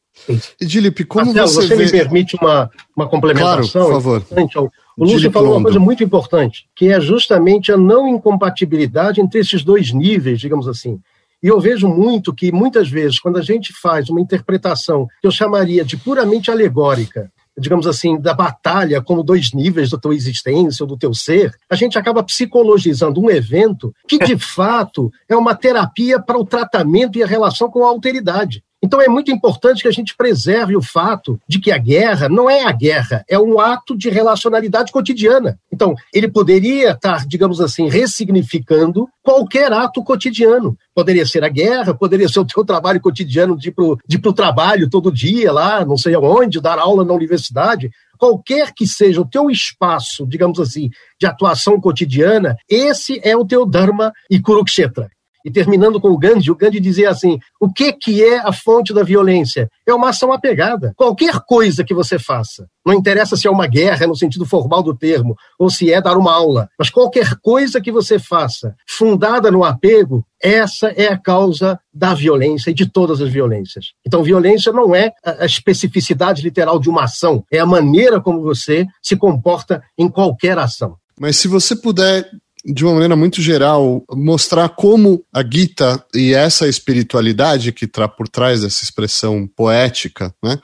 Edilipe, como Marcelo, você, você vê... me permite uma, uma complementação? Claro, por favor. O Lúcio falou uma coisa muito importante, que é justamente a não incompatibilidade entre esses dois níveis, digamos assim. E eu vejo muito que, muitas vezes, quando a gente faz uma interpretação que eu chamaria de puramente alegórica digamos assim, da batalha como dois níveis da tua existência ou do teu ser, a gente acaba psicologizando um evento que, de fato, é uma terapia para o tratamento e a relação com a alteridade. Então é muito importante que a gente preserve o fato de que a guerra não é a guerra, é um ato de relacionalidade cotidiana. Então, ele poderia estar, digamos assim, ressignificando qualquer ato cotidiano. Poderia ser a guerra, poderia ser o teu trabalho cotidiano de ir para o trabalho todo dia lá, não sei aonde, dar aula na universidade. Qualquer que seja o teu espaço, digamos assim, de atuação cotidiana, esse é o teu Dharma e Kurukshetra. E terminando com o Gandhi, o Gandhi dizia assim: o que, que é a fonte da violência? É uma ação apegada. Qualquer coisa que você faça, não interessa se é uma guerra no sentido formal do termo, ou se é dar uma aula, mas qualquer coisa que você faça, fundada no apego, essa é a causa da violência e de todas as violências. Então, violência não é a especificidade literal de uma ação, é a maneira como você se comporta em qualquer ação. Mas se você puder de uma maneira muito geral, mostrar como a Gita e essa espiritualidade que está por trás dessa expressão poética, né,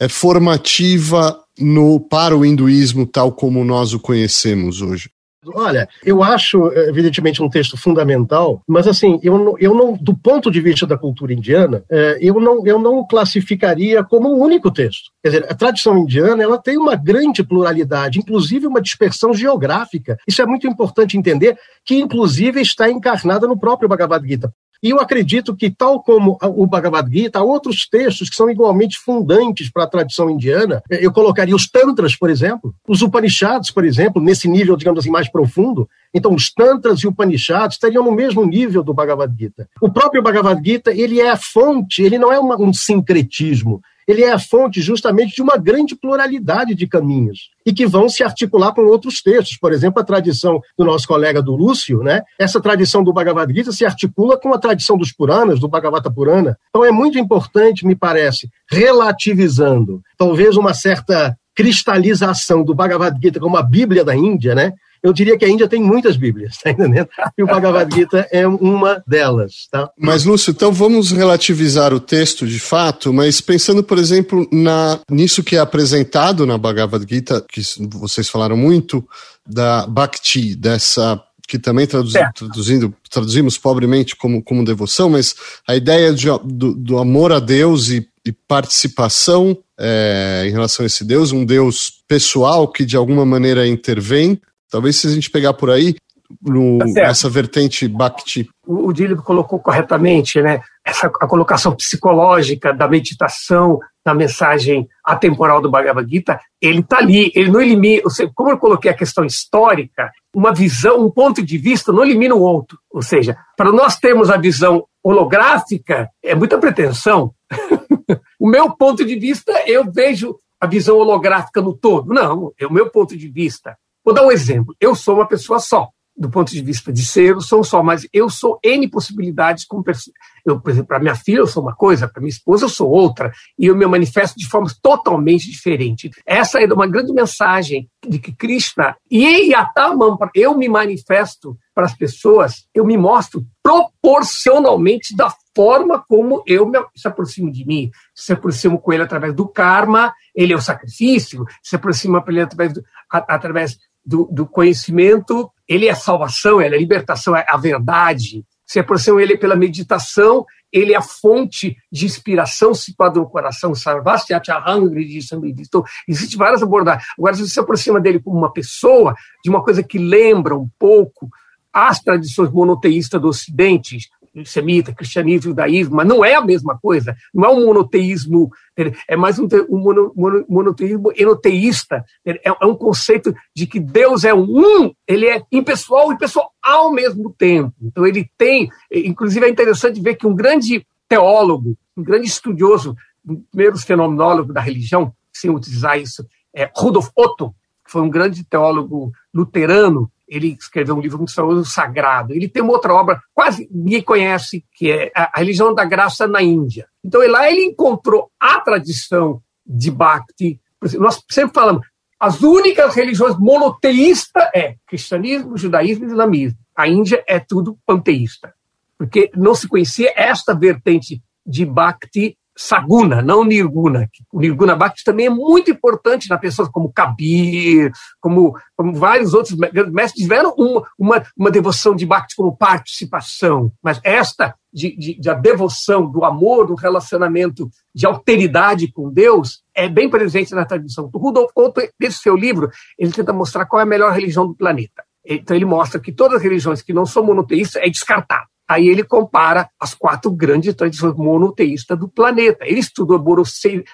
é formativa no, para o hinduísmo tal como nós o conhecemos hoje. Olha, eu acho, evidentemente, um texto fundamental, mas assim, eu não, eu não do ponto de vista da cultura indiana, é, eu não, eu não classificaria como um único texto. Quer dizer, a tradição indiana ela tem uma grande pluralidade, inclusive uma dispersão geográfica. Isso é muito importante entender, que inclusive está encarnada no próprio Bhagavad Gita. E eu acredito que, tal como o Bhagavad Gita, há outros textos que são igualmente fundantes para a tradição indiana. Eu colocaria os Tantras, por exemplo, os Upanishads, por exemplo, nesse nível, digamos assim, mais profundo. Então, os Tantras e Upanishads estariam no mesmo nível do Bhagavad Gita. O próprio Bhagavad Gita, ele é a fonte, ele não é uma, um sincretismo, ele é a fonte justamente de uma grande pluralidade de caminhos e que vão se articular com outros textos. Por exemplo, a tradição do nosso colega do Lúcio, né? Essa tradição do Bhagavad Gita se articula com a tradição dos Puranas, do Bhagavata Purana. Então é muito importante, me parece, relativizando talvez uma certa cristalização do Bhagavad Gita como a Bíblia da Índia, né? Eu diria que a Índia tem muitas Bíblias, tá entendendo? E o Bhagavad Gita é uma delas, tá? Mas, Lúcio, então vamos relativizar o texto de fato, mas pensando, por exemplo, na, nisso que é apresentado na Bhagavad Gita, que vocês falaram muito, da Bhakti, dessa que também traduzi, traduzindo, traduzimos pobremente como, como devoção, mas a ideia de, do, do amor a Deus e, e participação é, em relação a esse Deus, um Deus pessoal que de alguma maneira intervém Talvez se a gente pegar por aí, no, tá essa vertente Bhakti. O, o colocou corretamente, né? Essa, a colocação psicológica da meditação na mensagem atemporal do Bhagavad Gita, ele está ali, ele não elimina, como eu coloquei a questão histórica, uma visão, um ponto de vista não elimina o outro. Ou seja, para nós termos a visão holográfica, é muita pretensão. o meu ponto de vista, eu vejo a visão holográfica no todo. Não, é o meu ponto de vista. Vou dar um exemplo. Eu sou uma pessoa só, do ponto de vista de ser, eu sou só, mas eu sou N possibilidades como pessoa. Eu, por exemplo, para minha filha eu sou uma coisa, para minha esposa eu sou outra, e eu me manifesto de formas totalmente diferentes. Essa é uma grande mensagem de que Krishna e eu me manifesto para as pessoas, eu me mostro proporcionalmente da forma como eu me, se aproximo de mim. Se aproximo com ele através do karma, ele é o sacrifício, se aproxima com ele através do, através do, do conhecimento, ele é a salvação, ele é a libertação, é a verdade. Se aproxima ele pela meditação, ele é a fonte de inspiração situada no coração. De Então, existem várias abordagens. Agora, se você se aproxima dele como uma pessoa, de uma coisa que lembra um pouco as tradições monoteístas do Ocidente, semita, cristianismo, judaísmo, mas não é a mesma coisa. Não é um monoteísmo, é mais um, um mono, mono, monoteísmo enoteísta. É, é, um conceito de que Deus é um, ele é impessoal e pessoal ao mesmo tempo. Então ele tem, inclusive é interessante ver que um grande teólogo, um grande estudioso, um primeiro fenomenólogo da religião, sem utilizar isso, é Rudolf Otto, que foi um grande teólogo luterano, ele escreveu um livro muito famoso, Sagrado. Ele tem uma outra obra, quase ninguém conhece, que é A Religião da Graça na Índia. Então, lá ele encontrou a tradição de Bhakti. Nós sempre falamos, as únicas religiões monoteístas é cristianismo, judaísmo e islamismo. A Índia é tudo panteísta, porque não se conhecia esta vertente de Bhakti Saguna, não Nirguna. O Nirguna Bhakti também é muito importante na pessoa como Kabir, como, como vários outros mestres tiveram uma, uma, uma devoção de Bhakti como participação, mas esta de, de, de, a devoção, do amor, do relacionamento, de alteridade com Deus, é bem presente na tradição. O Rudolf Otto, nesse seu livro, ele tenta mostrar qual é a melhor religião do planeta. Então ele mostra que todas as religiões que não são monoteístas é descartado. Aí ele compara as quatro grandes tradições monoteístas do planeta. Ele estudou, morou,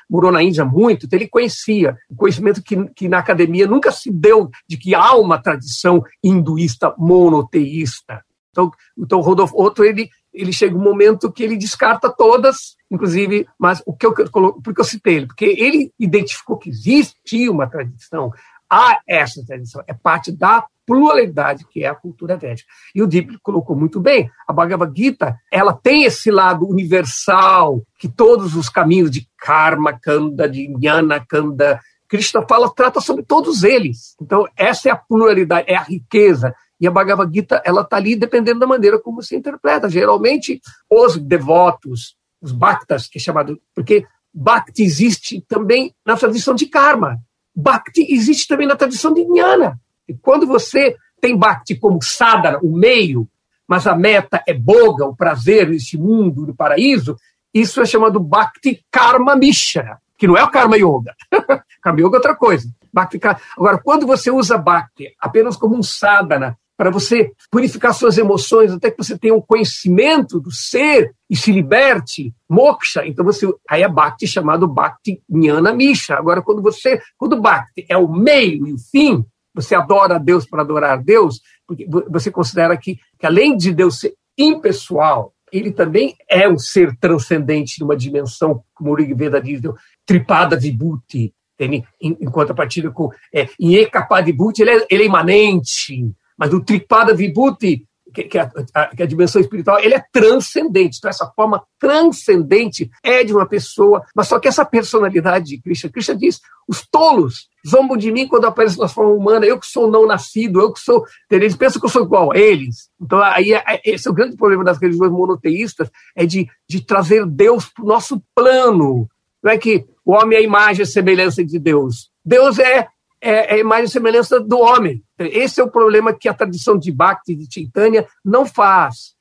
morou na Índia muito, então ele conhecia o conhecimento que, que na academia nunca se deu de que há uma tradição hinduísta monoteísta. Então, então Rodolfo Otto, ele, ele chega um momento que ele descarta todas, inclusive, mas o que eu porque eu citei ele, porque ele identificou que existe uma tradição, há essa tradição, é parte da pluralidade que é a cultura védica. E o Deep colocou muito bem, a Bhagavad Gita, ela tem esse lado universal, que todos os caminhos de karma, kanda, de jnana, kanda, Krishna fala, trata sobre todos eles. Então, essa é a pluralidade, é a riqueza. E a Bhagavad Gita, ela está ali dependendo da maneira como se interpreta. Geralmente, os devotos, os bhaktas, que é chamado... Porque bhakti existe também na tradição de karma. Bhakti existe também na tradição de jnana. E quando você tem Bhakti como sadhana, o meio, mas a meta é boga, o prazer neste mundo, no paraíso, isso é chamado Bhakti Karma Mishra, que não é o Karma Yoga. karma Yoga é outra coisa. Bhakti Agora, quando você usa Bhakti apenas como um sadhana, para você purificar suas emoções, até que você tenha um conhecimento do ser e se liberte, moksha, então você aí é bhakti chamado bhakti jnana misha. Agora quando você, quando bhakti é o meio e o fim, você adora a Deus para adorar Deus, porque você considera que, que além de Deus ser impessoal, ele também é um ser transcendente numa dimensão, como o Rigveda diz, tripada vibhuti, em, em contrapartida com é, em Ekapad ele é, ele é imanente, mas o Tripada Vibhuti que, que, a, a, que, a, dimensão espiritual, ele é transcendente. Então, essa forma transcendente é de uma pessoa, mas só que essa personalidade de Krishna, Krishna diz, os tolos zombam de mim quando aparecem na forma humana, eu que sou não nascido, eu que sou... Eles pensam que eu sou igual a eles. Então, aí, é, é, esse é o grande problema das religiões monoteístas, é de, de trazer Deus para o nosso plano. Não é que o homem é a imagem e semelhança de Deus. Deus é é, é imagem e semelhança do homem. Esse é o problema que a tradição de Bhakti, de Chaitanya, não faz.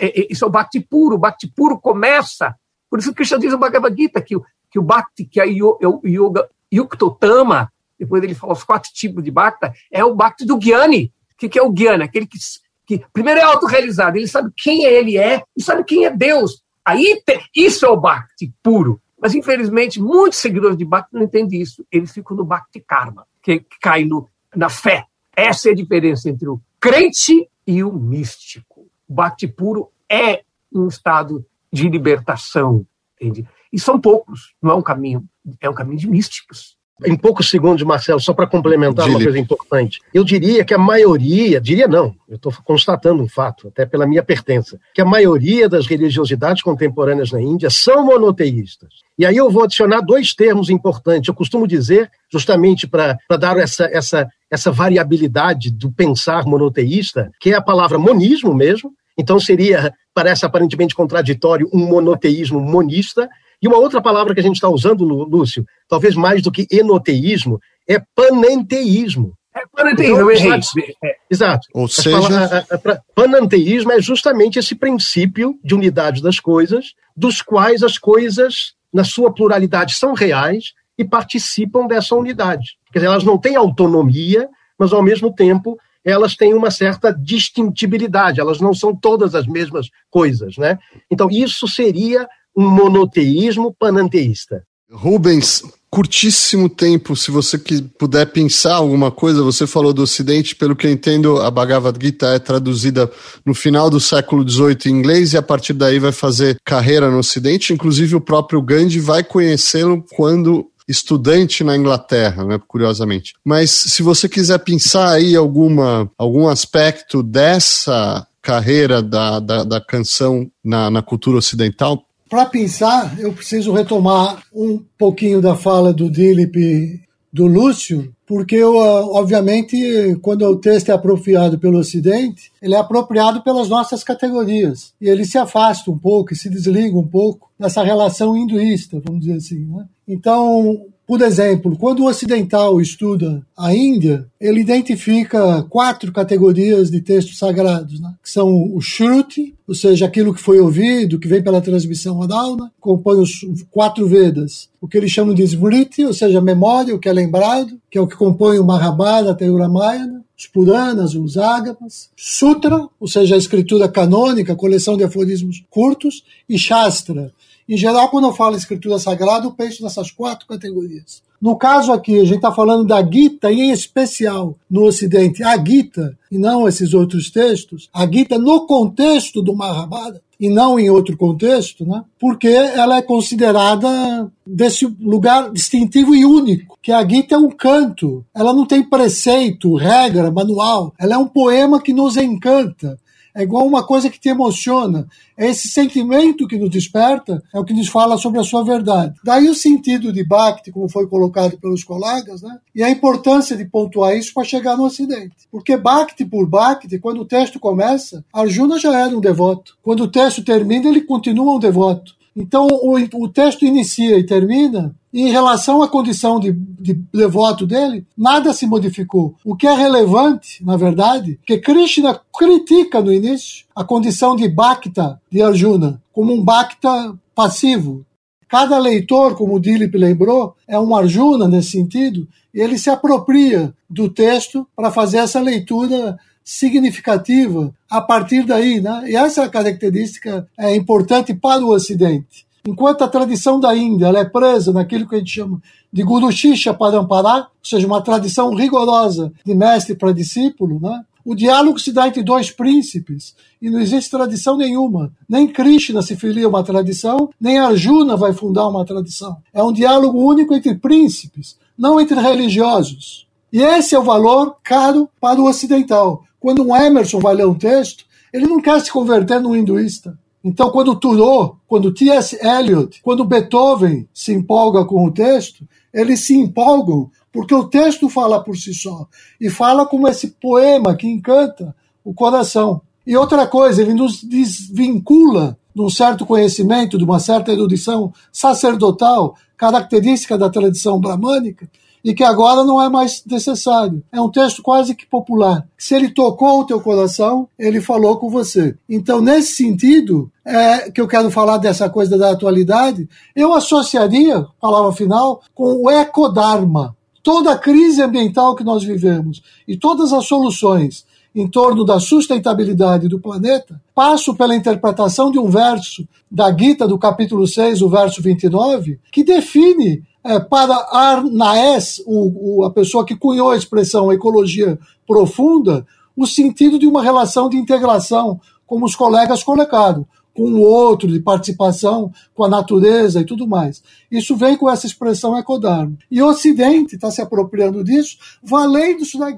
É, é, isso é o Bhakti puro. O Bhakti puro começa. Por isso que Krishna diz no Bhagavad Gita que, que o Bhakti, que é, é o Yoga Yuktotama, depois ele fala os quatro tipos de Bhakti, é o Bhakti do Gyani. O que, que é o Gyani? Aquele que, que primeiro é autorrealizado, ele sabe quem ele é e sabe quem é Deus. Aí, isso é o Bhakti puro. Mas, infelizmente, muitos seguidores de Bhakti não entendem isso. Eles ficam no Bhakti Karma que cai no, na fé. Essa é a diferença entre o crente e o místico. O bhakti puro é um estado de libertação, entende? E são poucos, não é um caminho, é um caminho de místicos em poucos segundos, Marcelo, só para complementar uma coisa importante. Eu diria que a maioria, diria não, eu estou constatando um fato, até pela minha pertença, que a maioria das religiosidades contemporâneas na Índia são monoteístas. E aí eu vou adicionar dois termos importantes. Eu costumo dizer, justamente para dar essa, essa, essa variabilidade do pensar monoteísta, que é a palavra monismo mesmo. Então seria, parece aparentemente contraditório, um monoteísmo monista, e uma outra palavra que a gente está usando, Lúcio, talvez mais do que enoteísmo, é panenteísmo. É panenteísmo, então, é, é. Exato. Ou seja... panenteísmo é justamente esse princípio de unidade das coisas, dos quais as coisas, na sua pluralidade, são reais e participam dessa unidade. Quer dizer, elas não têm autonomia, mas ao mesmo tempo elas têm uma certa distintibilidade, elas não são todas as mesmas coisas, né? Então isso seria monoteísmo pananteísta. Rubens, curtíssimo tempo, se você puder pensar alguma coisa, você falou do Ocidente, pelo que eu entendo, a Bhagavad Gita é traduzida no final do século XVIII em inglês e a partir daí vai fazer carreira no Ocidente, inclusive o próprio Gandhi vai conhecê-lo quando estudante na Inglaterra, né, curiosamente. Mas se você quiser pensar aí alguma, algum aspecto dessa carreira da, da, da canção na, na cultura ocidental, para pensar, eu preciso retomar um pouquinho da fala do Dilip do Lúcio, porque, obviamente, quando o texto é apropriado pelo Ocidente, ele é apropriado pelas nossas categorias. E ele se afasta um pouco, se desliga um pouco dessa relação hinduísta, vamos dizer assim. Né? Então, por exemplo, quando o ocidental estuda a Índia, ele identifica quatro categorias de textos sagrados, né? que são o Shruti, ou seja, aquilo que foi ouvido, que vem pela transmissão oral, né? compõe os quatro Vedas. O que eles chamam de Smriti, ou seja, memória, o que é lembrado, que é o que compõe o Mahabharata e o Ramayana os Puranas, os Ágamas, Sutra, ou seja, a escritura canônica, coleção de aforismos curtos, e Shastra, em geral, quando eu falo escritura sagrada, eu penso nessas quatro categorias. No caso aqui, a gente está falando da Gita, e em especial no Ocidente, a Gita, e não esses outros textos, a Gita no contexto do Mahabharata, e não em outro contexto, né? porque ela é considerada desse lugar distintivo e único, que a Gita é um canto, ela não tem preceito, regra, manual, ela é um poema que nos encanta, é igual uma coisa que te emociona. É esse sentimento que nos desperta, é o que nos fala sobre a sua verdade. Daí o sentido de Bhakti, como foi colocado pelos colegas, né? e a importância de pontuar isso para chegar no Ocidente. Porque Bhakti por Bhakti, quando o texto começa, Arjuna já era um devoto. Quando o texto termina, ele continua um devoto. Então, o, o texto inicia e termina, em relação à condição de, de devoto dele, nada se modificou. O que é relevante, na verdade, que Krishna critica no início a condição de Bhakta de Arjuna, como um Bhakta passivo. Cada leitor, como o Dilip lembrou, é um Arjuna nesse sentido, e ele se apropria do texto para fazer essa leitura significativa a partir daí, né? E essa característica é importante para o Ocidente. Enquanto a tradição da Índia é presa naquilo que a gente chama de Guru Shisha Parampara, ou seja, uma tradição rigorosa de mestre para discípulo, né? O diálogo se dá entre dois príncipes e não existe tradição nenhuma. Nem Krishna se filia a uma tradição, nem Arjuna vai fundar uma tradição. É um diálogo único entre príncipes, não entre religiosos. E esse é o valor caro para o ocidental. Quando um Emerson vai ler um texto, ele não quer se converter num hinduísta. Então, quando Thoreau, quando T.S. Eliot, quando Beethoven se empolga com o texto, eles se empolgam porque o texto fala por si só e fala como esse poema que encanta o coração. E outra coisa, ele nos desvincula de um certo conhecimento, de uma certa erudição sacerdotal, característica da tradição bramânica, e que agora não é mais necessário. É um texto quase que popular. Se ele tocou o teu coração, ele falou com você. Então, nesse sentido, é que eu quero falar dessa coisa da atualidade, eu associaria, palavra final, com o ecodharma. Toda a crise ambiental que nós vivemos e todas as soluções em torno da sustentabilidade do planeta, passo pela interpretação de um verso da Gita, do capítulo 6, o verso 29, que define é, para Arnaes, o, o, a pessoa que cunhou a expressão ecologia profunda, o sentido de uma relação de integração, como os colegas colocaram, com o outro, de participação com a natureza e tudo mais. Isso vem com essa expressão ecodharma. E o Ocidente está se apropriando disso, valendo isso da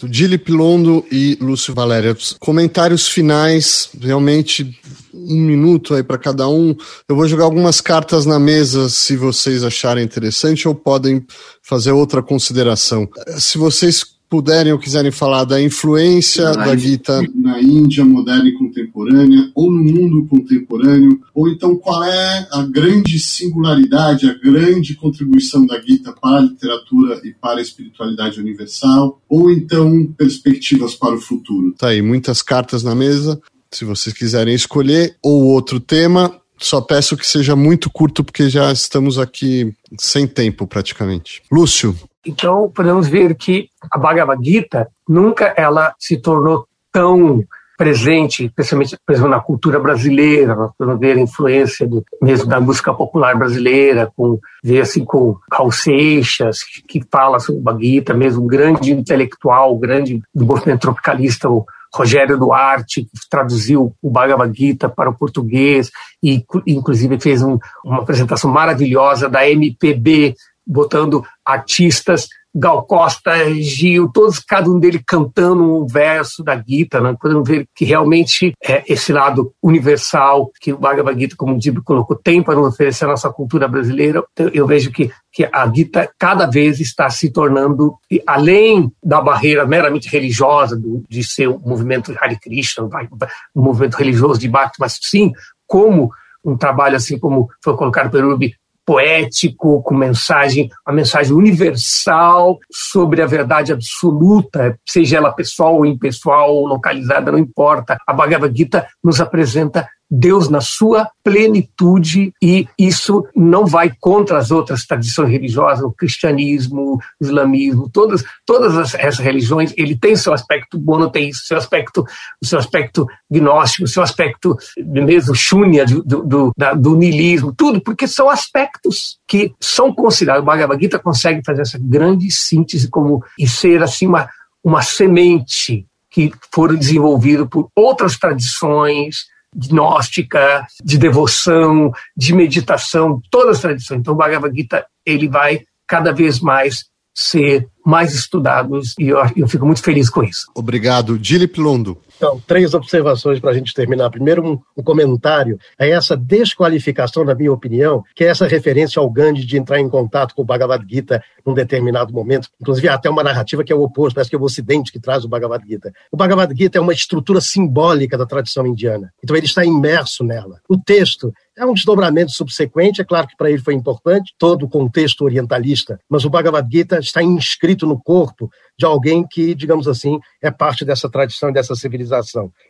Gita. Dilip Londo e Lúcio Valéria. Comentários finais, realmente um minuto aí para cada um. Eu vou jogar algumas cartas na mesa se vocês acharem interessante ou podem fazer outra consideração. Se vocês puderem ou quiserem falar da influência na da Gita na Índia moderna e contemporânea, ou no mundo contemporâneo, ou então qual é a grande singularidade, a grande contribuição da Gita para a literatura e para a espiritualidade universal, ou então perspectivas para o futuro. Tá aí, muitas cartas na mesa. Se vocês quiserem escolher, ou outro tema, só peço que seja muito curto, porque já estamos aqui sem tempo praticamente. Lúcio. Então, podemos ver que a Bhagavad Gita nunca ela se tornou tão presente, especialmente por exemplo, na cultura brasileira, podemos ver a influência do, mesmo da música popular brasileira, com ver assim com Raul Seixas, que, fala sobre Gita, mesmo grande intelectual, grande do movimento tropicalista, o Rogério Duarte, que traduziu o Bhagavad Gita para o português e inclusive fez um, uma apresentação maravilhosa da MPB botando artistas Gal Costa, Gil, todos, cada um dele cantando um verso da Gita, né? podemos ver que realmente é esse lado universal que o Bhagavad Gita, como o Dibro colocou, tem para nos oferecer a nossa cultura brasileira. Eu, eu vejo que, que a Gita cada vez está se tornando, além da barreira meramente religiosa do, de ser um movimento Hare Krishna, um movimento religioso de Bhakti, mas sim como um trabalho assim como foi colocado pelo Ruby, poético, com mensagem, uma mensagem universal sobre a verdade absoluta, seja ela pessoal ou impessoal localizada, não importa. A Bhagavad Gita nos apresenta Deus na sua plenitude e isso não vai contra as outras tradições religiosas, o cristianismo, o islamismo, todas todas essas religiões, ele tem seu aspecto monoteísta, seu aspecto, o seu aspecto gnóstico, o seu aspecto mesmo shunya do, do, do, niilismo, tudo, porque são aspectos que são considerados, o Bhagavad Gita consegue fazer essa grande síntese como e ser assim uma uma semente que foram desenvolvidos por outras tradições, gnóstica, de devoção, de meditação, todas as tradições. Então, o Bhagavad Gita ele vai cada vez mais ser mais estudados e eu, eu fico muito feliz com isso. Obrigado. Dilip Londo. Então, três observações para a gente terminar. Primeiro, um, um, comentário. É essa desqualificação, na minha opinião, que é essa referência ao Gandhi de entrar em contato com o Bhagavad Gita num determinado momento. Inclusive, há até uma narrativa que é o oposto, parece que é o Ocidente que traz o Bhagavad Gita. O Bhagavad Gita é uma estrutura simbólica da tradição indiana. Então, ele está imerso nela. O texto é um desdobramento subsequente, é claro que para ele foi importante, todo o contexto orientalista, mas o Bhagavad Gita está inscrito no corpo de alguém que, digamos assim, é parte dessa tradição e dessa civilização.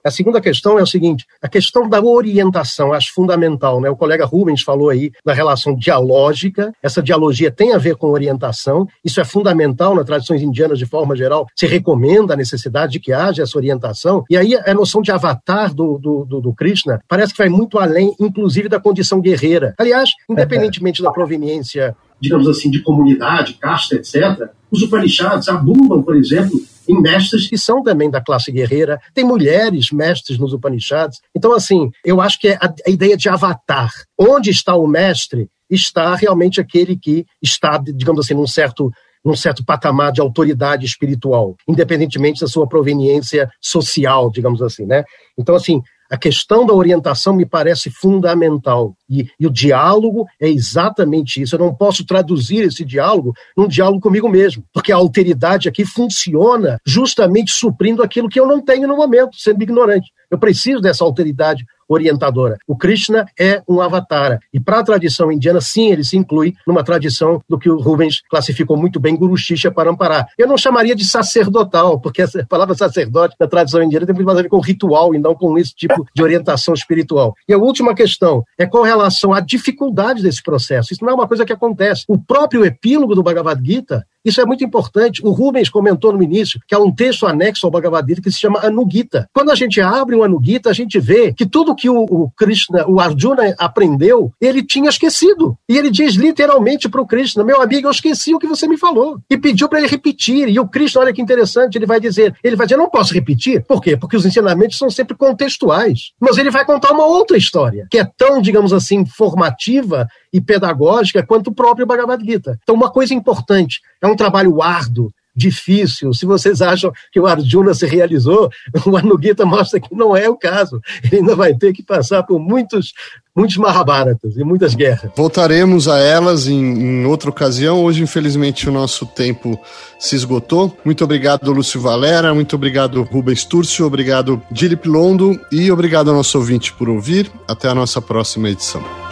A segunda questão é o seguinte: a questão da orientação, acho fundamental, né? O colega Rubens falou aí da relação dialógica, essa dialogia tem a ver com orientação, isso é fundamental nas tradições indianas de forma geral, se recomenda a necessidade de que haja essa orientação, e aí a noção de avatar do, do, do, do Krishna parece que vai muito além, inclusive, da condição guerreira. Aliás, independentemente da proveniência digamos assim, de comunidade, casta, etc., os Upanishads abundam, por exemplo, em mestres que são também da classe guerreira, tem mulheres mestres nos Upanishads. Então, assim, eu acho que é a, a ideia de avatar. Onde está o mestre, está realmente aquele que está, digamos assim, num certo num certo patamar de autoridade espiritual, independentemente da sua proveniência social, digamos assim, né? Então, assim, a questão da orientação me parece fundamental. E, e, o diálogo é exatamente isso. Eu não posso traduzir esse diálogo num diálogo comigo mesmo, porque a alteridade aqui funciona justamente suprindo aquilo que eu não tenho no momento, sendo ignorante. Eu preciso dessa alteridade orientadora. O Krishna é um avatar. E para a tradição indiana, sim, ele se inclui numa tradição do que o Rubens classificou muito bem, Guru Shisha Parampara. Eu não chamaria de sacerdotal, porque a palavra sacerdote na tradição indiana tem muito mais a ver com ritual e não com esse tipo de orientação espiritual. E a última questão é com relação à dificuldade desse processo. Isso não é uma coisa que acontece. O próprio epílogo do Bhagavad Gita isso é muito importante. O Rubens comentou no início que há um texto anexo ao Bhagavad Gita que se chama Anugita. Quando a gente abre o Anugita, a gente vê que tudo que o, Krishna, o Arjuna aprendeu, ele tinha esquecido. E ele diz literalmente para o Krishna: Meu amigo, eu esqueci o que você me falou. E pediu para ele repetir. E o Krishna, olha que interessante, ele vai dizer: Ele vai dizer, não posso repetir. Por quê? Porque os ensinamentos são sempre contextuais. Mas ele vai contar uma outra história, que é tão, digamos assim, formativa e pedagógica quanto o próprio Bhagavad Gita. Então, uma coisa importante, é um trabalho árduo, difícil. Se vocês acham que o Arjuna se realizou, o Anugita mostra que não é o caso. Ele ainda vai ter que passar por muitos, muitos Mahabharatas e muitas guerras. Voltaremos a elas em, em, outra ocasião. Hoje, infelizmente, o nosso tempo se esgotou. Muito obrigado, Lúcio Valera. Muito obrigado, Rubens Túrcio. Obrigado, Dilip Londo. E obrigado ao nosso ouvinte por ouvir. Até a nossa próxima edição.